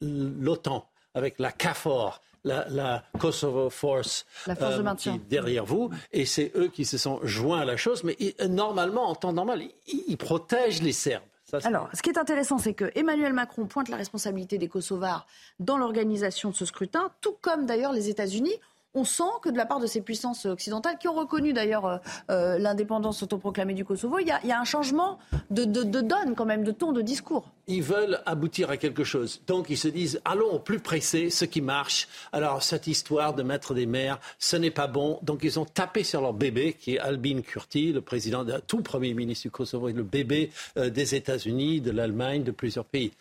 l'OTAN avec la CAFOR la, Kosovo Force, euh, qui est derrière vous, et c'est eux qui se sont joints à la chose. Mais normalement, en temps normal, ils, protègent les Serbes. Alors, ce qui est intéressant, c'est que Emmanuel Macron pointe la responsabilité des Kosovars dans l'organisation de ce scrutin, tout comme d'ailleurs les États-Unis on sent que de la part de ces puissances occidentales, qui ont reconnu d'ailleurs euh, euh, l'indépendance autoproclamée du Kosovo, il y, a, un changement de, donne quand même, de ton, de discours. Ils veulent aboutir à quelque chose. Donc ils se disent, allons plus pressé, ce qui marche. Alors cette histoire de mettre des maires, ce n'est pas bon. Donc ils ont tapé sur leur bébé, qui est Albin Kurti, le président, de, tout premier ministre du Kosovo, et le bébé euh, des États-Unis, de l'Allemagne, de plusieurs pays.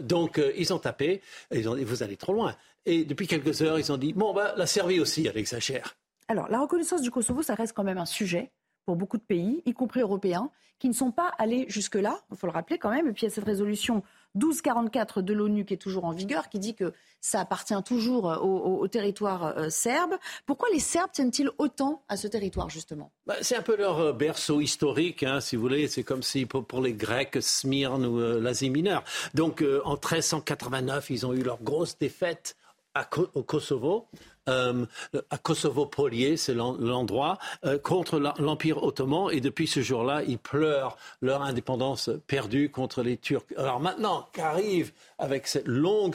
donc ils ont tapé, ils ont dit, vous allez trop loin. Et depuis quelques heures, ils ont dit bon, bah, la Serbie aussi, elle exagère. Alors, la reconnaissance du Kosovo, ça reste quand même un sujet pour beaucoup de pays, y compris européens, qui ne sont pas allés jusque-là, il faut le rappeler quand même. Et puis il y a cette résolution 1244 de l'ONU qui est toujours en vigueur, qui dit que ça appartient toujours euh, au, territoire euh, serbe. Pourquoi les Serbes tiennent-ils autant à ce territoire, justement? Bah, C'est un peu leur euh, berceau historique, hein, si vous voulez. C'est comme si pour, les Grecs, Smyrne ou l'Asie mineure. Donc en 1389, ils ont eu leur grosse défaite au Kosovo. à Kosovo-Polier, c'est l'endroit, contre l'Empire ottoman. Et depuis ce jour-là, ils pleurent leur indépendance perdue contre les Turcs. Alors maintenant qu'arrive avec cette longue,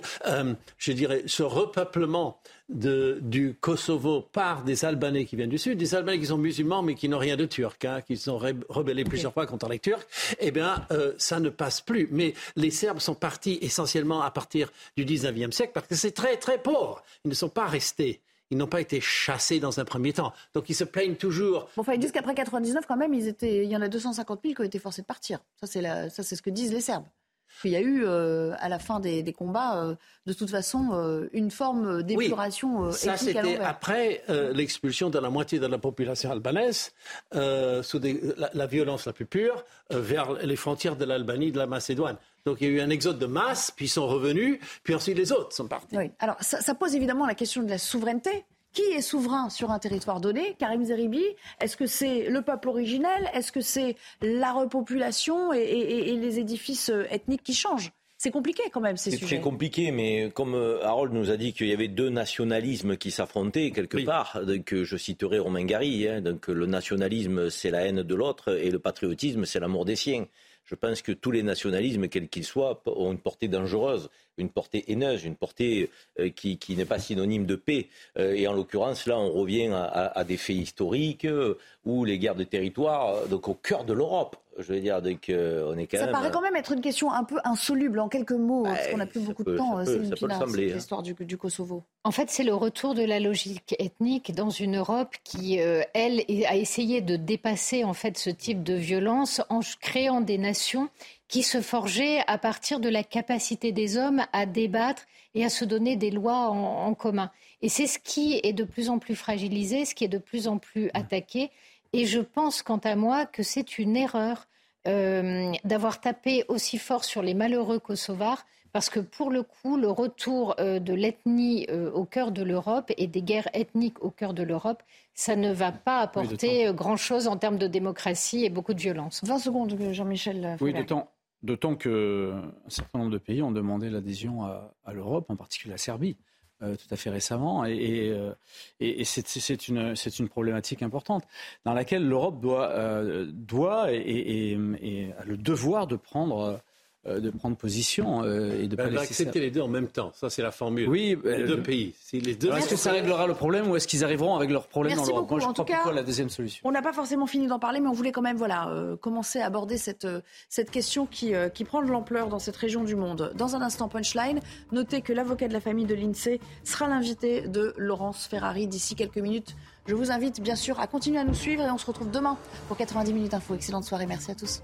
je dirais, ce repeuplement du Kosovo par des Albanais qui viennent du Sud, des Albanais qui sont musulmans mais qui n'ont rien de turc, hein, qui sont rebellés plusieurs fois contre les Turcs, eh bien, euh, ça ne passe plus. Mais les Serbes sont partis essentiellement à partir du 19e siècle parce que c'est très, très pauvre. Ils ne sont pas restés. Ils n'ont pas été chassés dans un premier temps. Donc ils se plaignent toujours. Bon, enfin, ils disent qu'après 99, quand même, ils étaient... il y en a 250 000 qui ont été forcés de partir. Ça, c'est, la... ça, c'est ce que disent les Serbes. Il y a eu, euh, à la fin des, combats, euh, de toute façon, euh, une forme d'épuration oui, ça, c'était après l'expulsion de la moitié de la population albanaise, sous la, violence la plus pure, vers les frontières de l'Albanie, de la Macédoine. Donc il y a eu un exode de masse, puis ils sont revenus, puis ensuite les autres sont partis. Oui. Alors ça, ça pose évidemment la question de la souveraineté. Qui est souverain sur un territoire donné? Karim Zeribi Est-ce que c'est le peuple originel? Est-ce que c'est la repopulation et, les édifices euh, ethniques qui changent? C'est compliqué quand même ces sujets. C'est très compliqué, mais comme euh, Harold nous a dit qu'il y avait deux nationalismes qui s'affrontaient quelque part, donc je citerai Romain Gary, hein, donc le nationalisme c'est la haine de l'autre et le patriotisme c'est l'amour des siens. Je pense que tous les nationalismes, quels qu'ils soient, ont une portée dangereuse une portée haineuse, une portée euh, qui, n'est pas synonyme de paix. Euh, et en l'occurrence, là, on revient à, des faits historiques euh, où les guerres de territoire, donc au cœur de l'Europe, je veux dire, donc, on est quand ça même. Ça paraît quand même être une question un peu insoluble en quelques mots, parce qu'on n'a plus beaucoup de temps. C'est hein. l'histoire du, du, Kosovo. En fait, c'est le retour de la logique ethnique dans une Europe qui, elle, a essayé de dépasser en fait ce type de violence en créant des nations qui se forgeait à partir de la capacité des hommes à débattre et à se donner des lois en, commun. Et c'est ce qui est de plus en plus fragilisé, ce qui est de plus en plus attaqué. Et je pense, quant à moi, que c'est une erreur euh, d'avoir tapé aussi fort sur les malheureux kosovars, parce que pour le coup, le retour euh, de l'ethnie euh, au cœur de l'Europe et des guerres ethniques au cœur de l'Europe, ça ne va pas apporter grand-chose en termes de démocratie et beaucoup de violence. 20 secondes, Jean-Michel. Oui, d'autant D'autant qu'un certain nombre de pays ont demandé l'adhésion à, l'Europe, en particulier la Serbie, euh, tout à fait récemment. Et, euh, c'est une, problématique importante dans laquelle l'Europe doit, euh, et, a le devoir de prendre de prendre position euh, et de ben, pas accepter les deux en même temps. Ça, c'est la formule. Oui, les ben, deux pays. les deux est-ce que ça réglera le problème ou est-ce qu'ils arriveront avec leurs problèmes dans l'Europe Moi, je crois plutôt la deuxième solution. On n'a pas forcément fini d'en parler, mais on voulait quand même voilà, euh, commencer à aborder cette, cette question qui, qui prend de l'ampleur dans cette région du monde. Dans un instant, punchline, notez que l'avocat de la famille de l'INSEE sera l'invité de Laurence Ferrari d'ici quelques minutes. Je vous invite bien sûr à continuer à nous suivre et on se retrouve demain pour 90 minutes info. Excellente soirée, merci à tous.